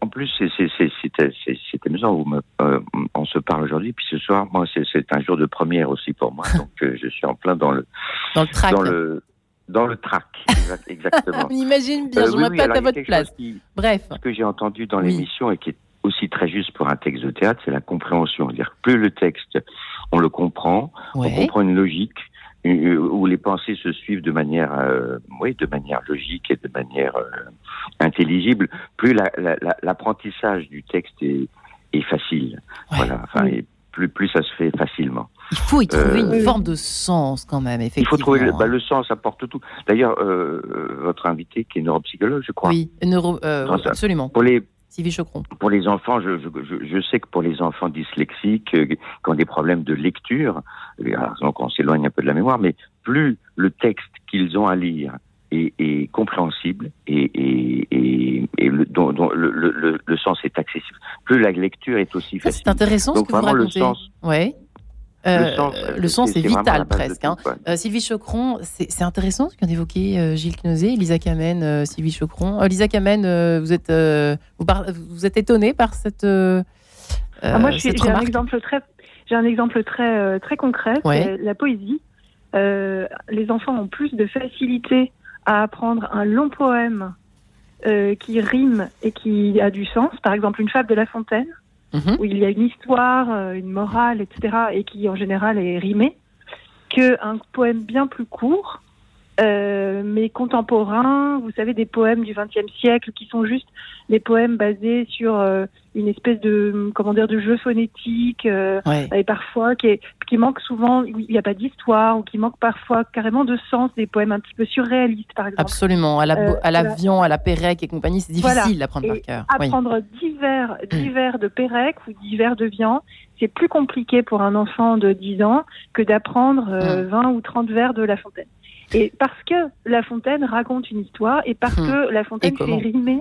en plus, c'est amusant. Où euh, on se parle aujourd'hui, puis ce soir, moi, c'est un jour de première aussi pour moi. donc euh, je suis en plein dans le dans le track. Dans le, dans le track, exactement. On imagine bien, je ne oui, pas à votre place. Bref. Ce que j'ai entendu dans l'émission et qui est aussi très juste pour un texte de théâtre, c'est la compréhension. C'est-à-dire plus le texte, on le comprend, on comprend une logique euh, où les pensées se suivent de manière, euh, oui, de manière logique et de manière euh, intelligible, plus l'apprentissage la, la, du texte est, est facile. Ouais. Voilà. Enfin, et plus, plus ça se fait facilement. Il faut y trouver une forme de sens quand même, effectivement. Il faut trouver le, bah, le sens, apporte tout. D'ailleurs, euh, votre invité qui est neuropsychologue, je crois. Oui, neuro, absolument. Pour les Sylvie Chocron. Pour les enfants, je, je, je, sais que pour les enfants dyslexiques euh, qui ont des problèmes de lecture, euh, donc on s'éloigne un peu de la mémoire, mais plus le texte qu'ils ont à lire est, est compréhensible et, et, et, et le, dont, dont le, le, le, sens est accessible, plus la lecture est aussi facile. C'est intéressant donc, ce que vous racontez. Le sens, ouais. Euh, le sens, est, vital presque. Hein. Euh, Sylvie Chocron, c'est intéressant ce qu'ont évoqué euh, Gilles Knozé, Lisa Kamen, euh, Sylvie Chocron. Lisa Kamen, vous êtes vous, vous, êtes étonnée par cette. Ah, moi, j'ai un exemple très, j'ai un exemple très très concret, ouais. la poésie. les enfants ont plus de facilité à apprendre un long poème qui rime et qui a du sens. Par exemple, une fable de La Fontaine mmh. où il y a une histoire, euh, une morale, etc., et qui en général est rimée, qu'un poème bien plus court, euh, mais contemporain, vous savez, des poèmes du XXe siècle qui sont juste des poèmes basés sur euh, une espèce de comment dire de jeu phonétique et parfois qui, est, qui manque souvent il n'y a pas d'histoire ou qui manque parfois carrément de sens des poèmes un petit peu surréalistes par exemple. Absolument. À la à l'avion à la Pérec et compagnie c'est difficile d'apprendre par cœur. Apprendre divers divers de Pérec ou divers de Vian c'est plus compliqué pour un enfant de 10 ans que d'apprendre 20 ou 30 vers de La Fontaine et parce que La Fontaine raconte une histoire et parce hmm. que La Fontaine fait rimer,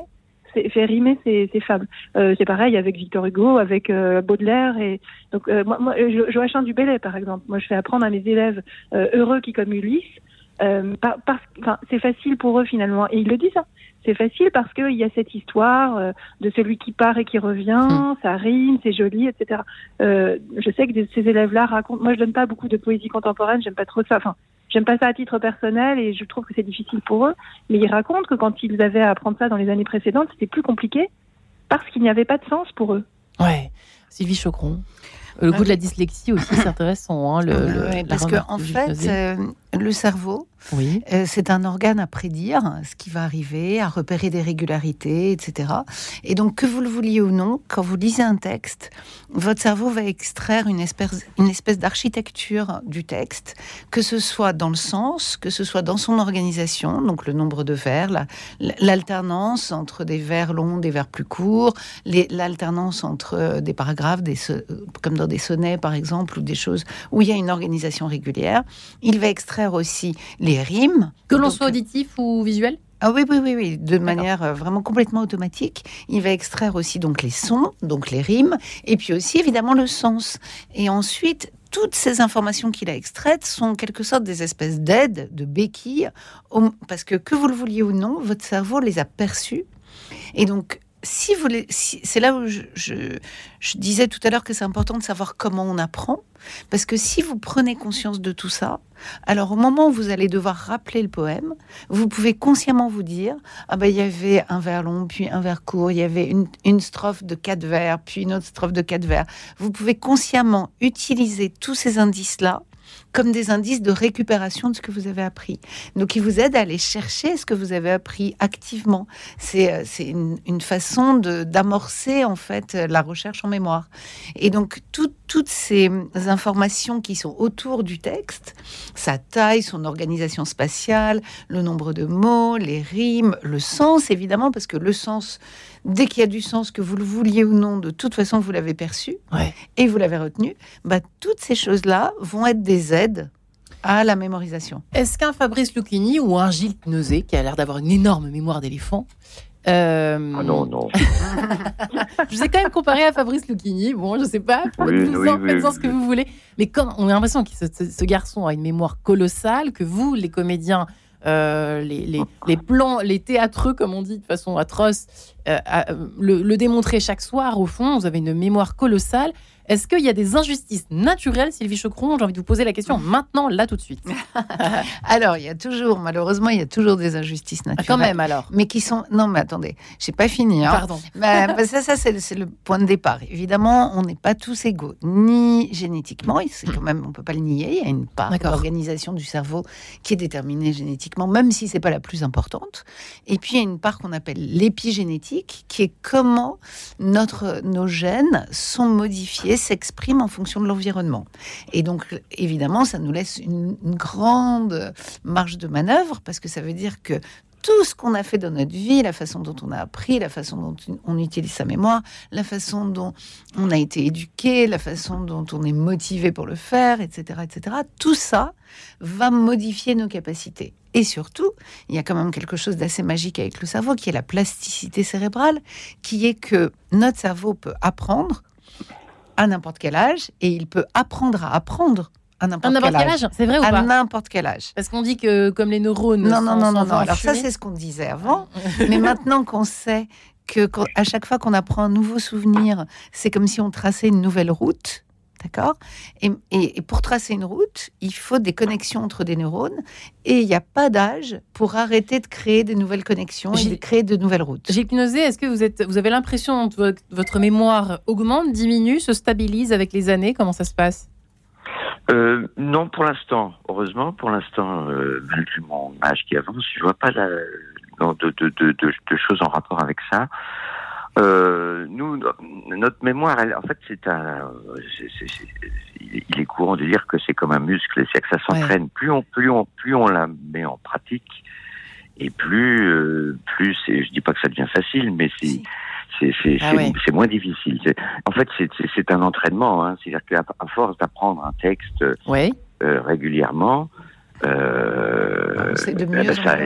fait rimer ses, fables. Euh, c'est pareil avec Victor Hugo, avec euh, Baudelaire et donc euh, moi, moi Joachim du Bellay par exemple. Moi, je fais apprendre à mes élèves heureux qui comme Ulysse. parce, c'est facile pour eux finalement et ils le disent. Hein. C'est facile parce qu'il y a cette histoire de celui qui part et qui revient, hmm. ça rime, c'est joli, etc. je sais que ces élèves-là racontent. Moi, je donne pas beaucoup de poésie contemporaine, j'aime pas trop ça. Enfin, J'aime pas ça à titre personnel et je trouve que c'est difficile pour eux. Mais ils racontent que quand ils avaient à apprendre ça dans les années précédentes, c'était plus compliqué parce qu'il n'y avait pas de sens pour eux. Ouais. Sylvie Chocron. Le goût de la dyslexie aussi, c'est intéressant. Hein, le, parce qu'en en fait, euh, le cerveau, oui. Euh, c'est un organe à prédire ce qui va arriver, à repérer des régularités, etc. Et donc, que vous le vouliez ou non, quand vous lisez un texte, votre cerveau va extraire une espèce, une espèce d'architecture du texte, que ce soit dans le sens, que ce soit dans son organisation, donc le nombre de vers, l'alternance entre des vers longs, des vers plus courts, l'alternance entre euh, des paragraphes, des, comme dans des sonnets par exemple, ou des choses où il y a une organisation régulière. Il va extraire aussi les rimes. Que l'on soit auditif ou visuel ah oui, oui, oui, oui, de manière euh, vraiment complètement automatique. Il va extraire aussi donc les sons, donc les rimes, et puis aussi évidemment le sens. Et ensuite, toutes ces informations qu'il a extraites sont en quelque sorte des espèces d'aides, de béquilles, parce que que vous le vouliez ou non, votre cerveau les a perçues. Et donc, si vous c'est là où je, disais tout à l'heure que c'est important de savoir comment on apprend, parce que si vous prenez conscience de tout ça, alors au moment où vous allez devoir rappeler le poème, vous pouvez consciemment vous dire ah ben il y avait un vers long puis un vers court, il y avait une, une strophe de quatre vers puis une autre strophe de quatre vers. Vous pouvez consciemment utiliser tous ces indices là comme des indices de récupération de ce que vous avez appris. Donc, ils vous aident à aller chercher ce que vous avez appris activement. C'est euh, une, une, façon d'amorcer, en fait, la recherche en mémoire. Et donc, toutes ces informations qui sont autour du texte, sa taille, son organisation spatiale, le nombre de mots, les rimes, le sens, évidemment, parce que le sens, dès qu'il y a du sens, que vous le vouliez ou non, de toute façon, vous l'avez perçu et vous l'avez retenu, bah, toutes ces choses-là vont être des aides à la mémorisation. Est-ce qu'un Fabrice Lucchini ou un Gilles Knosé, qui a l'air d'avoir une énorme mémoire d'éléphant, euh... Ah non, non. je vous ai quand même comparé à Fabrice Lucchini. Bon, je sais pas, faites-en ce que vous voulez. Mais quand on a l'impression que ce, garçon a une mémoire colossale, que vous, les comédiens, euh, les, les, plans, les théâtreux, comme on dit de façon atroce, euh, le, le démontrer chaque soir, au fond, vous avez une mémoire colossale. Est-ce qu'il y a des injustices naturelles, Sylvie Chocron J'ai envie de vous poser la question maintenant, là, tout de suite. alors, il y a toujours, malheureusement, il y a toujours des injustices naturelles. quand même, alors. Mais qui sont. Non, mais attendez, j'ai pas fini. Hein. Pardon. Bah, bah, ça, ça c'est le point de départ. Évidemment, on n'est pas tous égaux, ni génétiquement. C'est quand même, on peut pas le nier. Il y a une part d'organisation du cerveau qui est déterminée génétiquement, même si c'est pas la plus importante. Et puis, il y a une part qu'on appelle l'épigénétique, qui est comment notre, nos gènes sont modifiés s'exprime en fonction de l'environnement. Et donc, évidemment, ça nous laisse une, grande marge de manœuvre parce que ça veut dire que tout ce qu'on a fait dans notre vie, la façon dont on a appris, la façon dont on utilise sa mémoire, la façon dont on a été éduqué, la façon dont on est motivé pour le faire, etc., etc. Tout ça va modifier nos capacités. Et surtout, il y a quand même quelque chose d'assez magique avec le cerveau, qui est la plasticité cérébrale, qui est que notre cerveau peut apprendre à n'importe quel âge et il peut apprendre à apprendre à n'importe quel, âge. C'est vrai ou pas À n'importe quel âge. Parce qu'on dit que comme les neurones. Non, non, non, non, non. Alors ça, c'est ce qu'on disait avant. mais maintenant qu'on sait que à chaque fois qu'on apprend un nouveau souvenir, c'est comme si on traçait une nouvelle route. D'accord et, pour tracer une route, il faut des connexions entre des neurones et il n'y a pas d'âge pour arrêter de créer des nouvelles connexions et de créer de nouvelles routes. J'ai hypnosé, est-ce que vous, êtes, vous avez l'impression que votre mémoire augmente, diminue, se stabilise avec les années? Comment ça se passe? Euh, non, pour l'instant, heureusement, pour l'instant, euh, malgré mon âge qui avance, je vois pas de, de, choses en rapport avec ça. Euh, Nous, notre mémoire, elle, en fait, c'est un. il est courant de dire que c'est comme un muscle, c'est que ça s'entraîne. Plus on, plus on, plus on la met en pratique, et plus, euh, plus, je dis pas que ça devient facile, mais c'est. C'est ah moins difficile. En fait, c'est un entraînement. Hein. C'est-à-dire qu'à force d'apprendre un texte euh, régulièrement, euh, de mieux ça,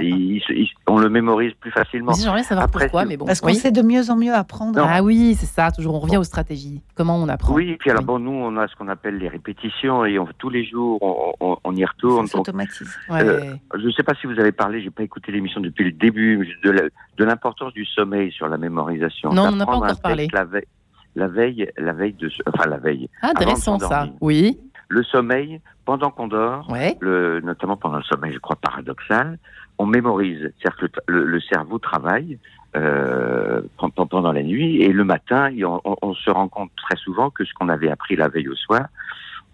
on le mémorise plus facilement. J'aimerais savoir pourquoi, mais bon. Parce qu'on sait de mieux en mieux apprendre. Ah oui, c'est ça. Toujours, on revient aux stratégies. Comment on apprend Oui, et puis alors bon, nous, on a ce qu'on appelle les répétitions et on, tous les jours, on, y retourne. Ça s'automatise. Euh, je ne sais pas si vous avez parlé, j'ai pas écouté l'émission depuis le début de l'importance du sommeil sur la mémorisation. Non, on n'a pas encore parlé. La veille, la veille, la veille de, enfin la veille. Ah, intéressant ça. Oui le sommeil, pendant qu'on dort, le, notamment pendant le sommeil, je crois, paradoxal, on mémorise. C'est-à-dire que le, cerveau travaille euh, pendant la nuit et le matin, on, se rend compte très souvent que ce qu'on avait appris la veille au soir,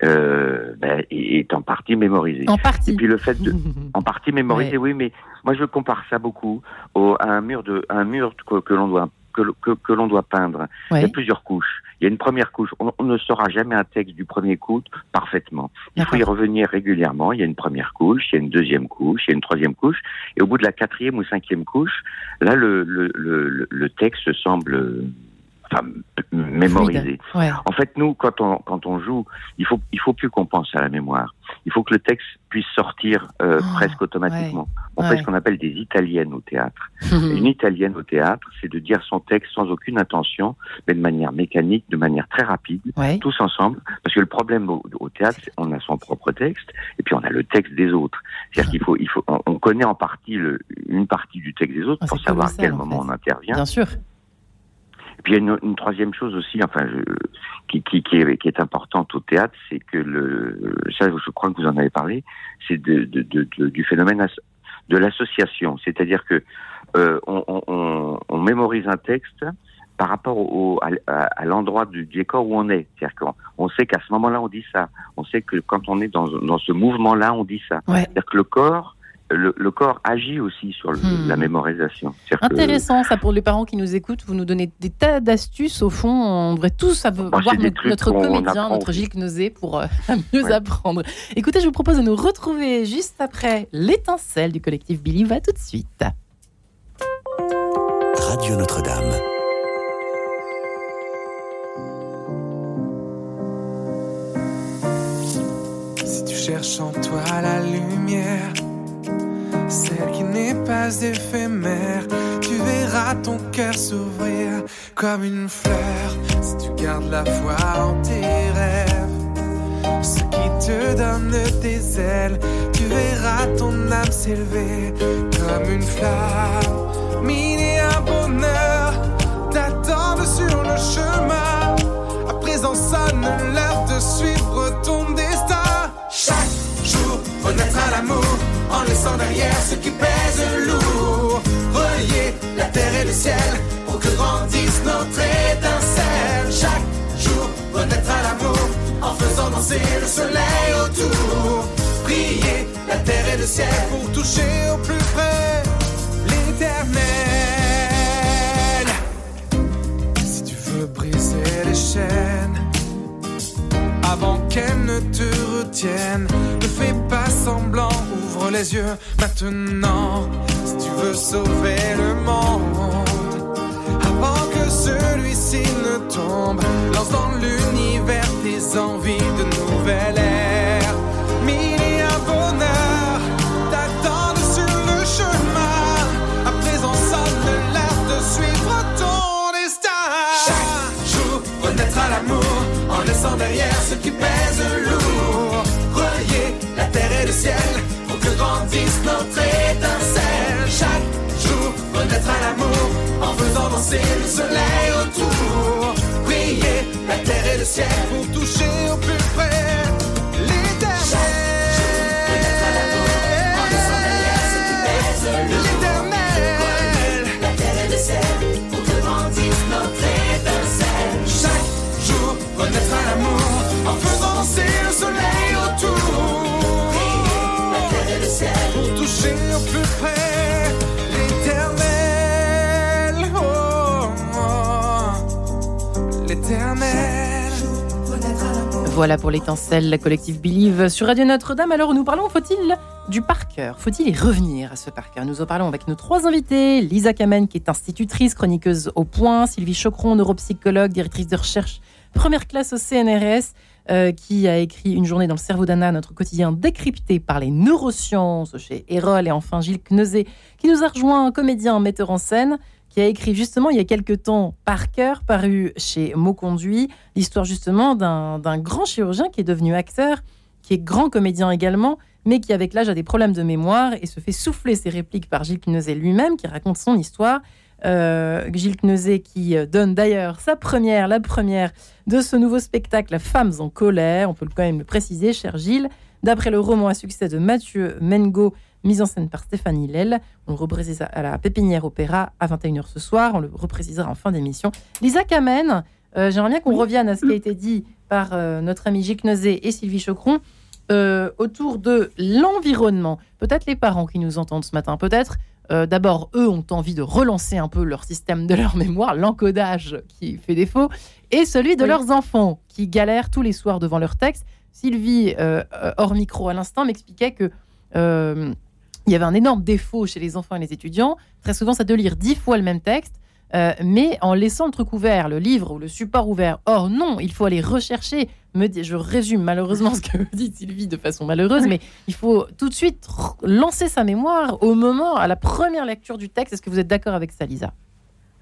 euh, ben, est en partie mémorisé. En partie. Et puis le fait de, en partie mémorisé, oui, mais moi je compare ça beaucoup au, à un mur de, un mur que l'on doit que, que, l'on doit peindre. Il y a plusieurs couches. Il y a une première couche. On, ne saura jamais un texte du premier coup parfaitement. Il faut y revenir régulièrement. Il y a une première couche, il y a une deuxième couche, il y a une troisième couche. Et au bout de la quatrième ou cinquième couche, là, le, le, le, le texte semble enfin, mémoriser. En fait, nous, quand on, quand on joue, il faut, il faut plus qu'on pense à la mémoire. Il faut que le texte puisse sortir euh, oh, presque automatiquement. On fait ce qu'on appelle des italiennes au théâtre. Une italienne au théâtre, c'est de dire son texte sans aucune intention, mais de manière mécanique, de manière très rapide, tous ensemble. Parce que le problème au, théâtre, on a son propre texte, et puis on a le texte des autres. C'est-à-dire qu'il faut, il faut, on, connaît en partie le, une partie du texte des autres ah, pour savoir à quel moment on intervient. Bien sûr. Et puis il y a une, troisième chose aussi, enfin, qui, qui, qui, est, qui, est, importante au théâtre, c'est que le, ça, je crois que vous en avez parlé, c'est de, de, de, du phénomène de l'association, c'est-à-dire que euh, on, on, on, mémorise un texte par rapport au, à, à l'endroit du décor où on est. C'est-à-dire qu'on on sait qu'à ce moment-là, on dit ça. On sait que quand on est dans, dans ce mouvement-là, on dit ça. C'est-à-dire que le corps le, corps agit aussi sur hmm. la mémorisation. Intéressant, ça pour les parents qui nous écoutent, vous nous donnez des tas d'astuces. Au fond, on devrait tous avoir voir notre, comédien, notre Gilles Nosé pour euh, mieux apprendre. Écoutez, je vous propose de nous retrouver juste après l'étincelle du collectif Billy. Va tout de suite. Radio Notre-Dame. Si tu cherches en toi la lumière celle qui n'est pas éphémère. Tu verras ton cœur s'ouvrir comme une fleur si tu gardes la foi en tes rêves. Ce qui te donne des ailes, tu verras ton âme s'élever comme une flamme. Et un bonheur t'attendent sur le chemin. À présent sonne en laissant derrière ce qui pèse lourd. Relier la terre et le ciel pour que grandisse notre étincelle. Chaque jour, renaître à l'amour en faisant danser le soleil autour. Prier la terre et le ciel pour toucher au plus près l'éternel. Si tu veux briser les chaînes avant qu'elle ne te retienne. Ne fais pas semblant, ouvre les yeux maintenant. Si tu veux sauver le monde, avant que celui-ci ne tombe, lance dans l'univers tes envies de nouvelle ère. En laissant derrière ce qui pèse lourd. Relier la terre et le ciel pour que grandisse notre étincelle. Chaque jour, renaître à l'amour en faisant danser le soleil autour. Prier la terre et le ciel pour toucher au plus près Voilà pour l'étincelle, la collective Believe sur Radio Notre-Dame. Alors nous parlons, faut-il du Parker Faut-il y revenir à ce Parker? Nous en parlons avec nos trois invités. Lisa Kamen, qui est institutrice, chroniqueuse au point. Sylvie Chocron, neuropsychologue, directrice de recherche première classe au CNRS, euh, qui a écrit Une journée dans le cerveau d'Anna, notre quotidien décrypté par les neurosciences chez Erol. Et enfin Gilles Kneuzé, qui nous a rejoint, comédien, metteur en scène qui a écrit justement il y a quelques temps Parker, paru chez Mot Conduit, l'histoire justement d'un grand chirurgien qui est devenu acteur, qui est grand comédien également, mais qui avec l'âge a des problèmes de mémoire et se fait souffler ses répliques par Gilles Kneuzet lui-même, qui raconte son histoire. Euh, Gilles Kneuzet qui donne d'ailleurs sa première, la première de ce nouveau spectacle Femmes en colère, on peut quand même le préciser, cher Gilles, d'après le roman à succès de Mathieu Mengo, mise en scène par Stéphanie Lell. On le reprécisera à la Pépinière Opéra à 21h ce soir. On le reprécisera en fin d'émission. Lisa Kamen, euh, j'aimerais bien qu'on revienne à ce qui a été dit par euh, notre ami Gilles et Sylvie Chocron euh, autour de l'environnement. Peut-être les parents qui nous entendent ce matin, peut-être d'abord, eux ont envie de relancer un peu leur système de leur mémoire, l'encodage qui fait défaut, et celui de leurs enfants qui galèrent tous les soirs devant leur texte. Sylvie, hors micro à l'instant, m'expliquait que il y avait un énorme défaut chez les enfants et les étudiants. Très souvent, c'est de lire dix fois le même texte, euh, mais en laissant le truc ouvert, le livre ou le support ouvert. Or, non, il faut aller rechercher. Me je résume malheureusement ce que dit Sylvie de façon malheureuse, mais il faut tout de suite lancer sa mémoire au moment, à la première lecture du texte. Est-ce que vous êtes d'accord avec ça, Lisa?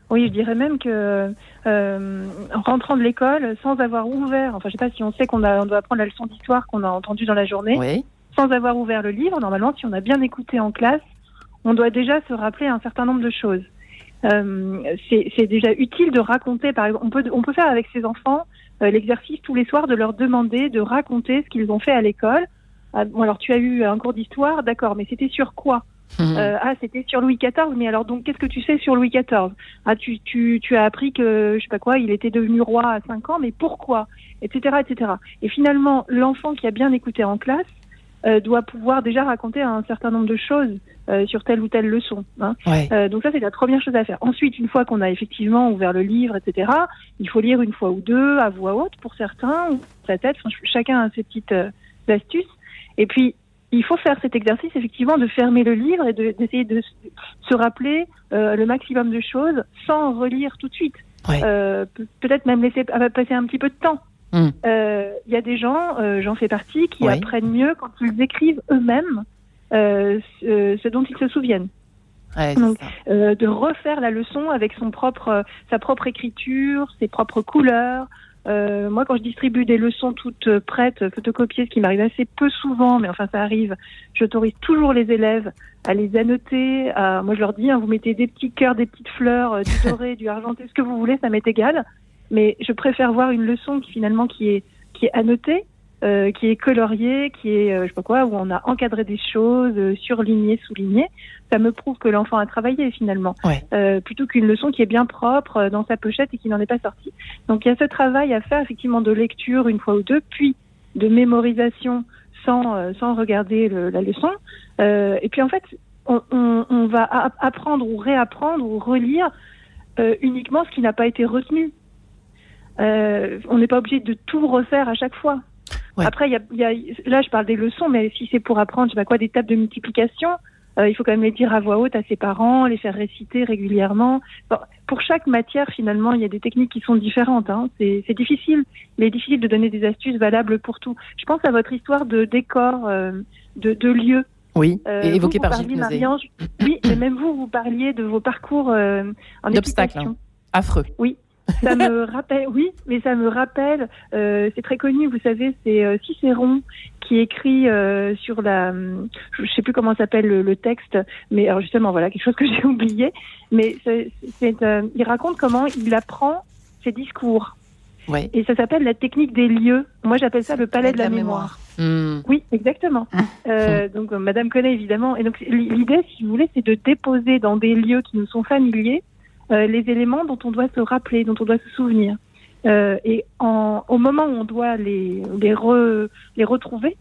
Oui, je dirais même que euh, en rentrant de l'école, sans avoir ouvert, enfin je sais pas si on sait qu'on on doit apprendre la leçon d'histoire qu'on a entendue dans la journée, oui sans avoir ouvert le livre, normalement, si on a bien écouté en classe, on doit déjà se rappeler un certain nombre de choses. Euh, c'est déjà utile de raconter, par exemple, on peut, on peut faire avec ses enfants euh, l'exercice tous les soirs de leur demander de raconter ce qu'ils ont fait à l'école. Ah, bon, alors tu as eu un cours d'histoire, d'accord, mais c'était sur quoi mmh. euh, Ah, c'était sur Louis XIV, mais alors donc qu'est-ce que tu sais sur Louis XIV Ah, tu, tu, tu as appris que, je sais pas quoi, il était devenu roi à 5 ans, mais pourquoi? Etc. etc. Et finalement, l'enfant qui a bien écouté en classe, euh, doit pouvoir déjà raconter un certain nombre de choses euh, sur telle ou telle leçon. Hein. Euh, donc ça, c'est la première chose à faire. Ensuite, une fois qu'on a effectivement ouvert le livre, etc., il faut lire une fois ou deux à voix haute pour certains, ou sa tête. chacun a ses petites astuces. Et puis, il faut faire cet exercice effectivement de fermer le livre et d'essayer de, se rappeler le maximum de choses sans relire tout de suite. Peut-être même laisser passer un petit peu de temps il hmm. euh, y a des gens, euh, j'en fais partie, qui apprennent mieux quand ils écrivent eux-mêmes euh, ce, dont ils se souviennent. Donc, de refaire la leçon avec son propre, sa propre écriture, ses propres couleurs. moi, quand je distribue des leçons toutes prêtes, photocopiées, ce qui m'arrive assez peu souvent, mais enfin ça arrive, j'autorise toujours les élèves à les annoter. moi, je leur dis, hein, vous mettez des petits cœurs, des petites fleurs, du doré, du argenté, ce que vous voulez, ça m'est égal mais je préfère voir une leçon qui finalement qui est qui est annotée, euh, qui est coloriée, qui est euh, je sais pas quoi, où on a encadré des choses, euh, surligné, souligné. Ça me prouve que l'enfant a travaillé finalement, euh, plutôt qu'une leçon qui est bien propre euh, dans sa pochette et qui n'en est pas sortie. Donc il y a ce travail à faire effectivement de lecture une fois ou deux, puis de mémorisation sans sans regarder le, la leçon. et puis en fait, on, on, on va apprendre ou réapprendre ou relire uniquement ce qui n'a pas été retenu. Euh, on n'est pas obligé de tout refaire à chaque fois. Après, y a, y a, là, je parle des leçons, mais si c'est pour apprendre, je sais pas quoi, des tables de multiplication, euh, il faut quand même les dire à voix haute à ses parents, les faire réciter régulièrement. pour chaque matière, finalement, il y a des techniques qui sont différentes. Hein. C'est difficile, mais difficile de donner des astuces valables pour tout. Je pense à votre histoire de décor, euh, de, de lieu. Oui, euh, évoqué par Gilles Oui, mais même vous, vous parliez de vos parcours en D'obstacles. Hein. Affreux. Oui, ça me rappelle, oui, mais ça me rappelle, euh, c'est très connu, vous savez, c'est euh, Cicéron qui écrit euh, sur la, je sais plus comment s'appelle le, texte, mais alors justement voilà quelque chose que j'ai oublié, mais c'est, il raconte comment il apprend ses discours. Ouais. Et ça s'appelle la technique des lieux. Moi, j'appelle ça le palais de la, mémoire. Hmm. Oui, exactement. euh, donc, Madame connaît évidemment. Et donc, l'idée, si vous voulez, c'est de déposer dans des lieux qui nous sont familiers euh, les éléments dont on doit se rappeler, dont on doit se souvenir. Euh, et en, au moment où on doit les, les, les retrouver,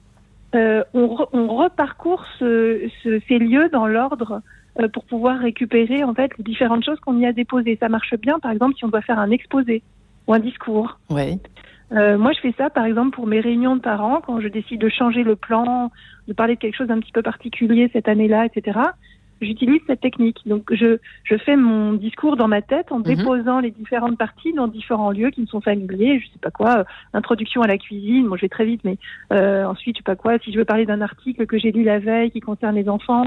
euh, on, on, reparcourt ce, ce, ces lieux dans l'ordre euh, pour pouvoir récupérer en fait les différentes choses qu'on y a déposées. Ça marche bien, par exemple, si on doit faire un exposé ou un discours. Ouais. moi, je fais ça, par exemple, pour mes réunions de parents, quand je décide de changer le plan, de parler de quelque chose d'un petit peu particulier cette année-là, etc j'utilise cette technique. Donc, je, je fais mon discours dans ma tête en mhm. déposant les différentes parties dans différents lieux qui me sont familiers. Je sais pas quoi, euh, introduction à la cuisine. Moi, je vais très vite, mais euh, ensuite, je sais pas quoi. Si je veux parler d'un article que j'ai lu la veille qui concerne les enfants,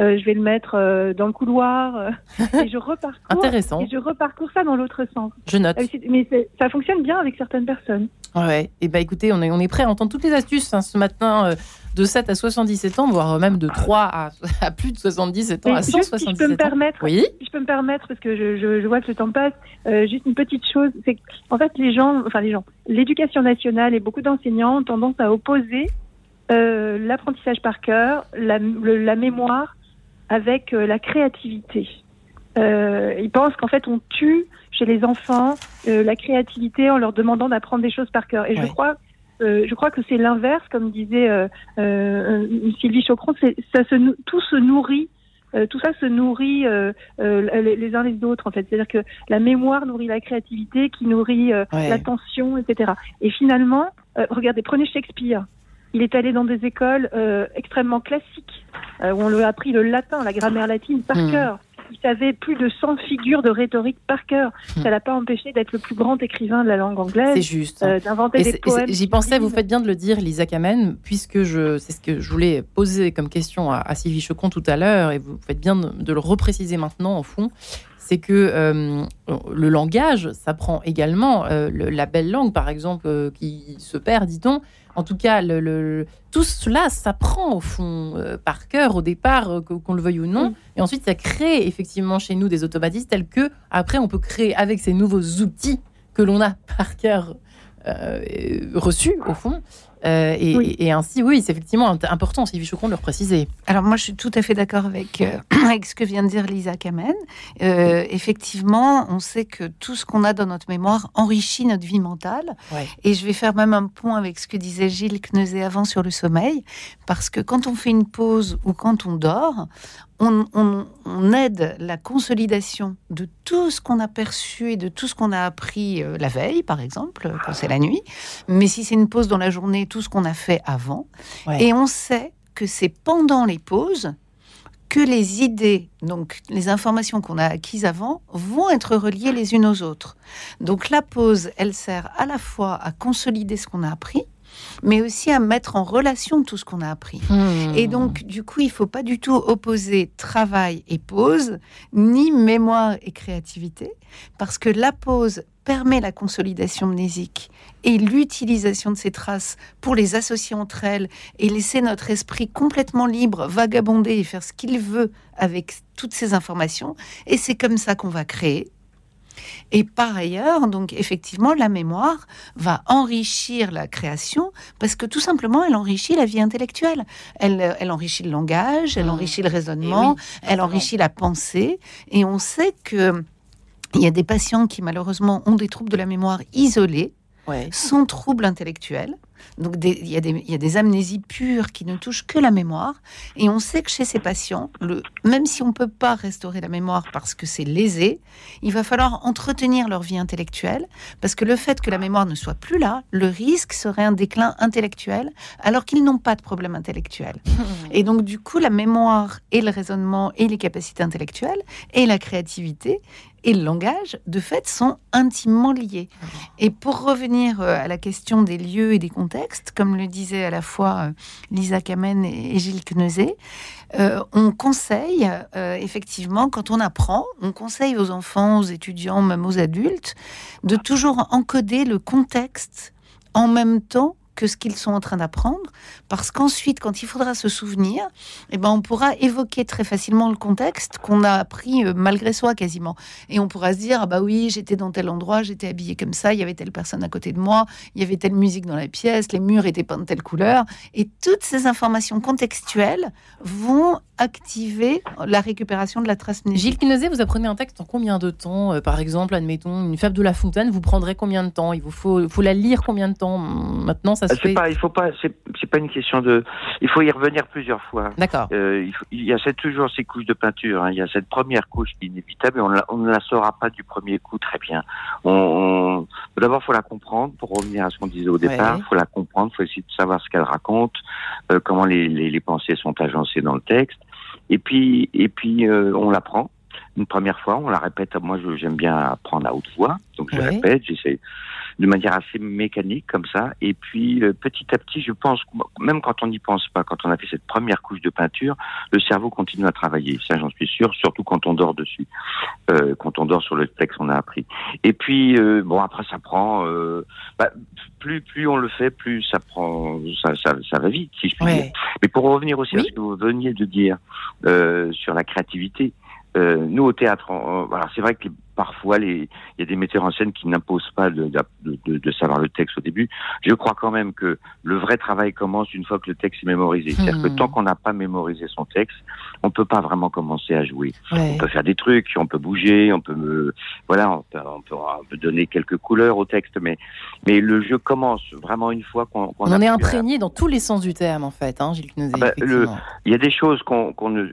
euh, je vais le mettre euh, dans le couloir euh, et je reparcours. Intéressant. Et je reparcours ça dans l'autre sens. Je note. mais ça fonctionne bien avec certaines personnes. Ouais. Et eh bah ben, écoutez, on est, on est prêt à entendre toutes les astuces hein, ce matin de 7 à 77 ans, voire même de 3 à, à plus de 77 ans, à 177 si je peux me permettre, oui si je peux me permettre, parce que je, je, je vois que le temps passe, juste une petite chose, c'est qu'en fait les gens, enfin les gens, l'éducation nationale et beaucoup d'enseignants ont tendance à opposer l'apprentissage par cœur, la, la mémoire avec euh, la créativité. Euh, ils pensent qu'en fait on tue chez les enfants euh, la créativité en leur demandant d'apprendre des choses par cœur. Et je crois euh, je crois que c'est l'inverse, comme disait Sylvie Chocron, ça se, tout se nourrit, tout ça se nourrit les, uns les autres en fait. C'est-à-dire que la mémoire nourrit la créativité, qui nourrit l'attention, etc. Et finalement, regardez, prenez Shakespeare. Il est allé dans des écoles extrêmement classiques euh, où on lui a appris le latin, la grammaire latine par hmm. cœur. Il savait plus de 100 figures de rhétorique par cœur. Hmm. Ça l'a pas empêché d'être le plus grand écrivain de la langue anglaise. C'est juste. Euh, d'inventer des poèmes. J'y pensais, vous faites bien de le dire, Lisa Kamen, puisque je, c'est ce que je voulais poser comme question à, Sylvie Chocon tout à l'heure, et vous faites bien de, le repréciser maintenant, au fond c'est que euh, le langage s'apprend également. la belle langue, par exemple, qui se perd, dit-on, en tout cas, le, tout cela s'apprend au fond euh, par cœur au départ, euh, qu'on le veuille ou non. Mm. Et ensuite, ça crée effectivement chez nous des automatismes tels que, après, on peut créer avec ces nouveaux outils que l'on a par cœur euh, reçus, au fond, euh, et, ainsi, oui, c'est effectivement important, Sylvie Chocron, de le préciser. Alors moi, je suis tout à fait d'accord avec, euh, avec ce que vient de dire Lisa Kamen. Euh, effectivement, on sait que tout ce qu'on a dans notre mémoire enrichit notre vie mentale. Et je vais faire même un point avec ce que disait Gilles Kneuzet avant sur le sommeil, parce que quand on fait une pause ou quand on dort, on, aide la consolidation de tout ce qu'on a perçu et de tout ce qu'on a appris euh, la veille, par exemple, quand c'est la nuit. Mais si c'est une pause dans la journée, tout ce qu'on a fait avant. Et on sait que c'est pendant les pauses que les idées, donc les informations qu'on a acquises avant, vont être reliées les unes aux autres. Donc la pause, elle sert à la fois à consolider ce qu'on a appris, mais aussi à mettre en relation tout ce qu'on a appris. Hmm. Et donc, du coup, il faut pas du tout opposer travail et pause, ni mémoire et créativité, parce que la pause permet la consolidation mnésique et l'utilisation de ces traces pour les associer entre elles et laisser notre esprit complètement libre, vagabonder et faire ce qu'il veut avec toutes ces informations. Et c'est comme ça qu'on va créer et par ailleurs, donc effectivement, la mémoire va enrichir la création parce que tout simplement, elle enrichit la vie intellectuelle. Elle, elle enrichit le langage, elle ah. enrichit le raisonnement, eh elle enrichit la pensée. Et on sait que il y a des patients qui malheureusement ont des troubles de la mémoire isolés, sans troubles intellectuels. Donc il y, a des amnésies pures qui ne touchent que la mémoire. Et on sait que chez ces patients, le, même si on ne peut pas restaurer la mémoire parce que c'est lésé, il va falloir entretenir leur vie intellectuelle. Parce que le fait que la mémoire ne soit plus là, le risque serait un déclin intellectuel alors qu'ils n'ont pas de problème intellectuel. et donc du coup, la mémoire et le raisonnement et les capacités intellectuelles et la créativité et le langage, de fait, sont intimement liés. Et pour revenir euh, à la question des lieux et des contextes, comme le disait à la fois euh, Lisa Kamen et Gilles Kneuzet, euh, on conseille, effectivement, quand on apprend, on conseille aux enfants, aux étudiants, même aux adultes, de toujours encoder le contexte en même temps que ce qu'ils sont en train d'apprendre, parce qu'ensuite, quand il faudra se souvenir, eh ben, on pourra évoquer très facilement le contexte qu'on a appris euh, malgré soi quasiment. Et on pourra se dire, ah bah oui, j'étais dans tel endroit, j'étais habillé comme ça, il y avait telle personne à côté de moi, il y avait telle musique dans la pièce, les murs étaient peints de telle couleur. Et toutes ces informations contextuelles vont activer la récupération de la trace mnésique. Gilles Knezé, vous apprenez un texte en combien de temps euh, Par exemple, admettons, une fable de La Fontaine, vous prendrez combien de temps Il vous faut, faut la lire combien de temps Maintenant, ça se fait... Pas, il faut pas, c'est pas une question de... Il faut y revenir plusieurs fois. D'accord. Euh, il, y a cette, toujours ces couches de peinture. Hein. Il y a cette première couche qui est inévitable et on, on, ne la saura pas du premier coup très bien. On, D'abord, faut la comprendre. Pour revenir à ce qu'on disait au départ, il faut la comprendre, faut essayer de savoir ce qu'elle raconte, euh, comment les, les, les pensées sont agencées dans le texte. Et puis, et puis euh, on l'apprend. Une première fois, on la répète. Moi, j'aime bien apprendre à haute voix, donc je répète, j'essaie de manière assez mécanique comme ça. Et puis euh, petit à petit, je pense, même quand on n'y pense pas, quand on a fait cette première couche de peinture, le cerveau continue à travailler. Ça, j'en suis sûr, surtout quand on dort dessus, euh, quand on dort sur le texte qu'on a appris. Et puis euh, bon, après ça prend. Euh, bah, plus plus on le fait, plus ça prend, ça, ça, ça va vite, si je puis dire. Mais pour revenir aussi à ce que vous veniez de dire sur la créativité. Euh, nous au théâtre, voilà, c'est vrai que parfois il y a des metteurs en scène qui n'imposent pas de, de, de, de, savoir le texte au début. Je crois quand même que le vrai travail commence une fois que le texte est mémorisé. C'est-à-dire que hmm. tant qu'on n'a pas mémorisé son texte, on peut pas vraiment commencer à jouer. On peut faire des trucs, on peut bouger, on peut voilà, on peut, on peut, donner quelques couleurs au texte, mais mais le jeu commence vraiment une fois qu'on. on en est imprégné dans tous les sens du terme en fait, hein, Gilles ah bah, Il y a des choses qu'on qu'on ne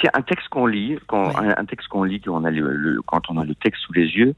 c'est un texte qu'on lit, quand, un, texte qu'on lit, quand on a le, quand on a le texte sous les yeux,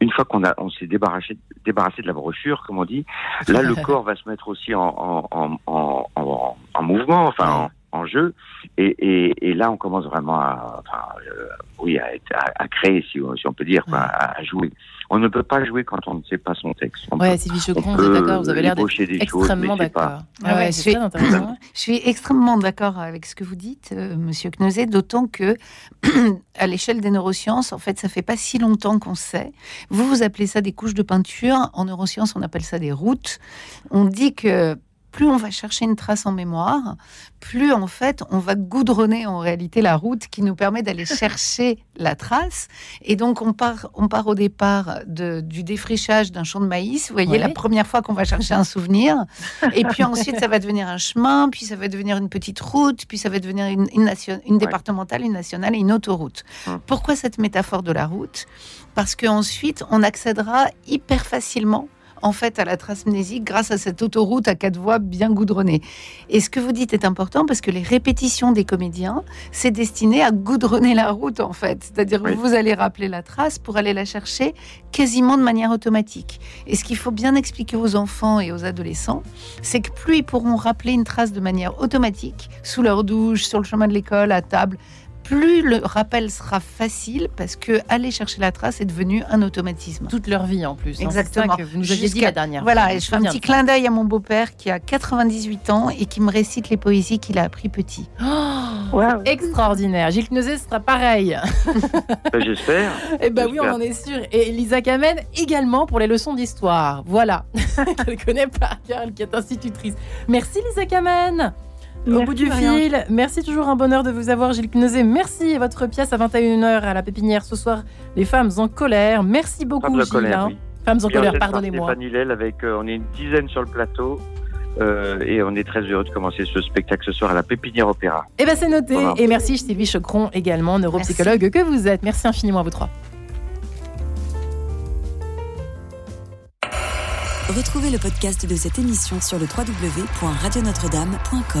une fois qu'on a, on s'est débarrassé, débarrassé de la brochure, comme on dit, là le corps va se mettre aussi en, en, en, en, en mouvement, enfin en jeu. Et, et, et, là, on commence vraiment à, enfin, euh, oui, à, à, créer, si, si, on peut dire, quoi, à, jouer. On ne peut pas jouer quand on ne sait pas son texte. On ouais, Sylvie Chocron, vous êtes d'accord Vous avez l'air d'être extrêmement d'accord. Ah ouais, je, suis, je suis extrêmement d'accord avec ce que vous dites, euh, Monsieur Knezet, d'autant que à l'échelle des neurosciences, en fait, ça fait pas si longtemps qu'on sait. Vous, vous appelez ça des couches de peinture. En neurosciences, on appelle ça des routes. On dit que plus on va chercher une trace en mémoire, plus en fait on va goudronner en réalité la route qui nous permet d'aller chercher la trace. Et donc on part, on part au départ de, du défrichage d'un champ de maïs. Vous voyez, la première fois qu'on va chercher un souvenir. Et puis ensuite ça va devenir un chemin, puis ça va devenir une petite route, puis ça va devenir une, une, départementale, une nationale et une autoroute. Hum. Pourquoi cette métaphore de la route? Parce qu'ensuite on accédera hyper facilement en fait à la trace mnésique grâce à cette autoroute à quatre voies bien goudronnée. Et ce que vous dites est important parce que les répétitions des comédiens, c'est destiné à goudronner la route en fait. C'est-à-dire que vous allez rappeler la trace pour aller la chercher quasiment de manière automatique. Et ce qu'il faut bien expliquer aux enfants et aux adolescents, c'est que plus ils pourront rappeler une trace de manière automatique, sous leur douche, sur le chemin de l'école, à table, plus le rappel sera facile parce que aller chercher la trace est devenu un automatisme. Toute leur vie en plus. Hein. Exactement. que vous nous aviez dit la dernière. Voilà, et je fais un petit clin d'œil à mon beau-père qui a 98 ans et qui me récite les poésies qu'il a appris petit. Oh, Extraordinaire. Gilles Knezé sera pareil. Ben, j'espère. Eh ben oui, on en est sûr. Et Lisa Kamen également pour les leçons d'histoire. Voilà. Elle connaît par cœur, qui est institutrice. Merci Lisa Kamen. Au bout du fil, merci toujours un bonheur de vous avoir, Gilles Knezé. Merci. Votre pièce à 21h à la pépinière ce soir, Les femmes en colère. Merci beaucoup, Gilles. Colère, hein. Femmes en colère, pardonnez-moi. avec, euh, on est une dizaine sur le plateau. Euh, et on est très heureux de commencer ce spectacle ce soir à la Pépinière Opéra. Eh bien, c'est noté. Et merci Sylvie Chocron, également neuropsychologue que vous êtes. Merci infiniment à vous trois. Retrouvez le podcast de cette émission sur le www.radionotre-dame.com.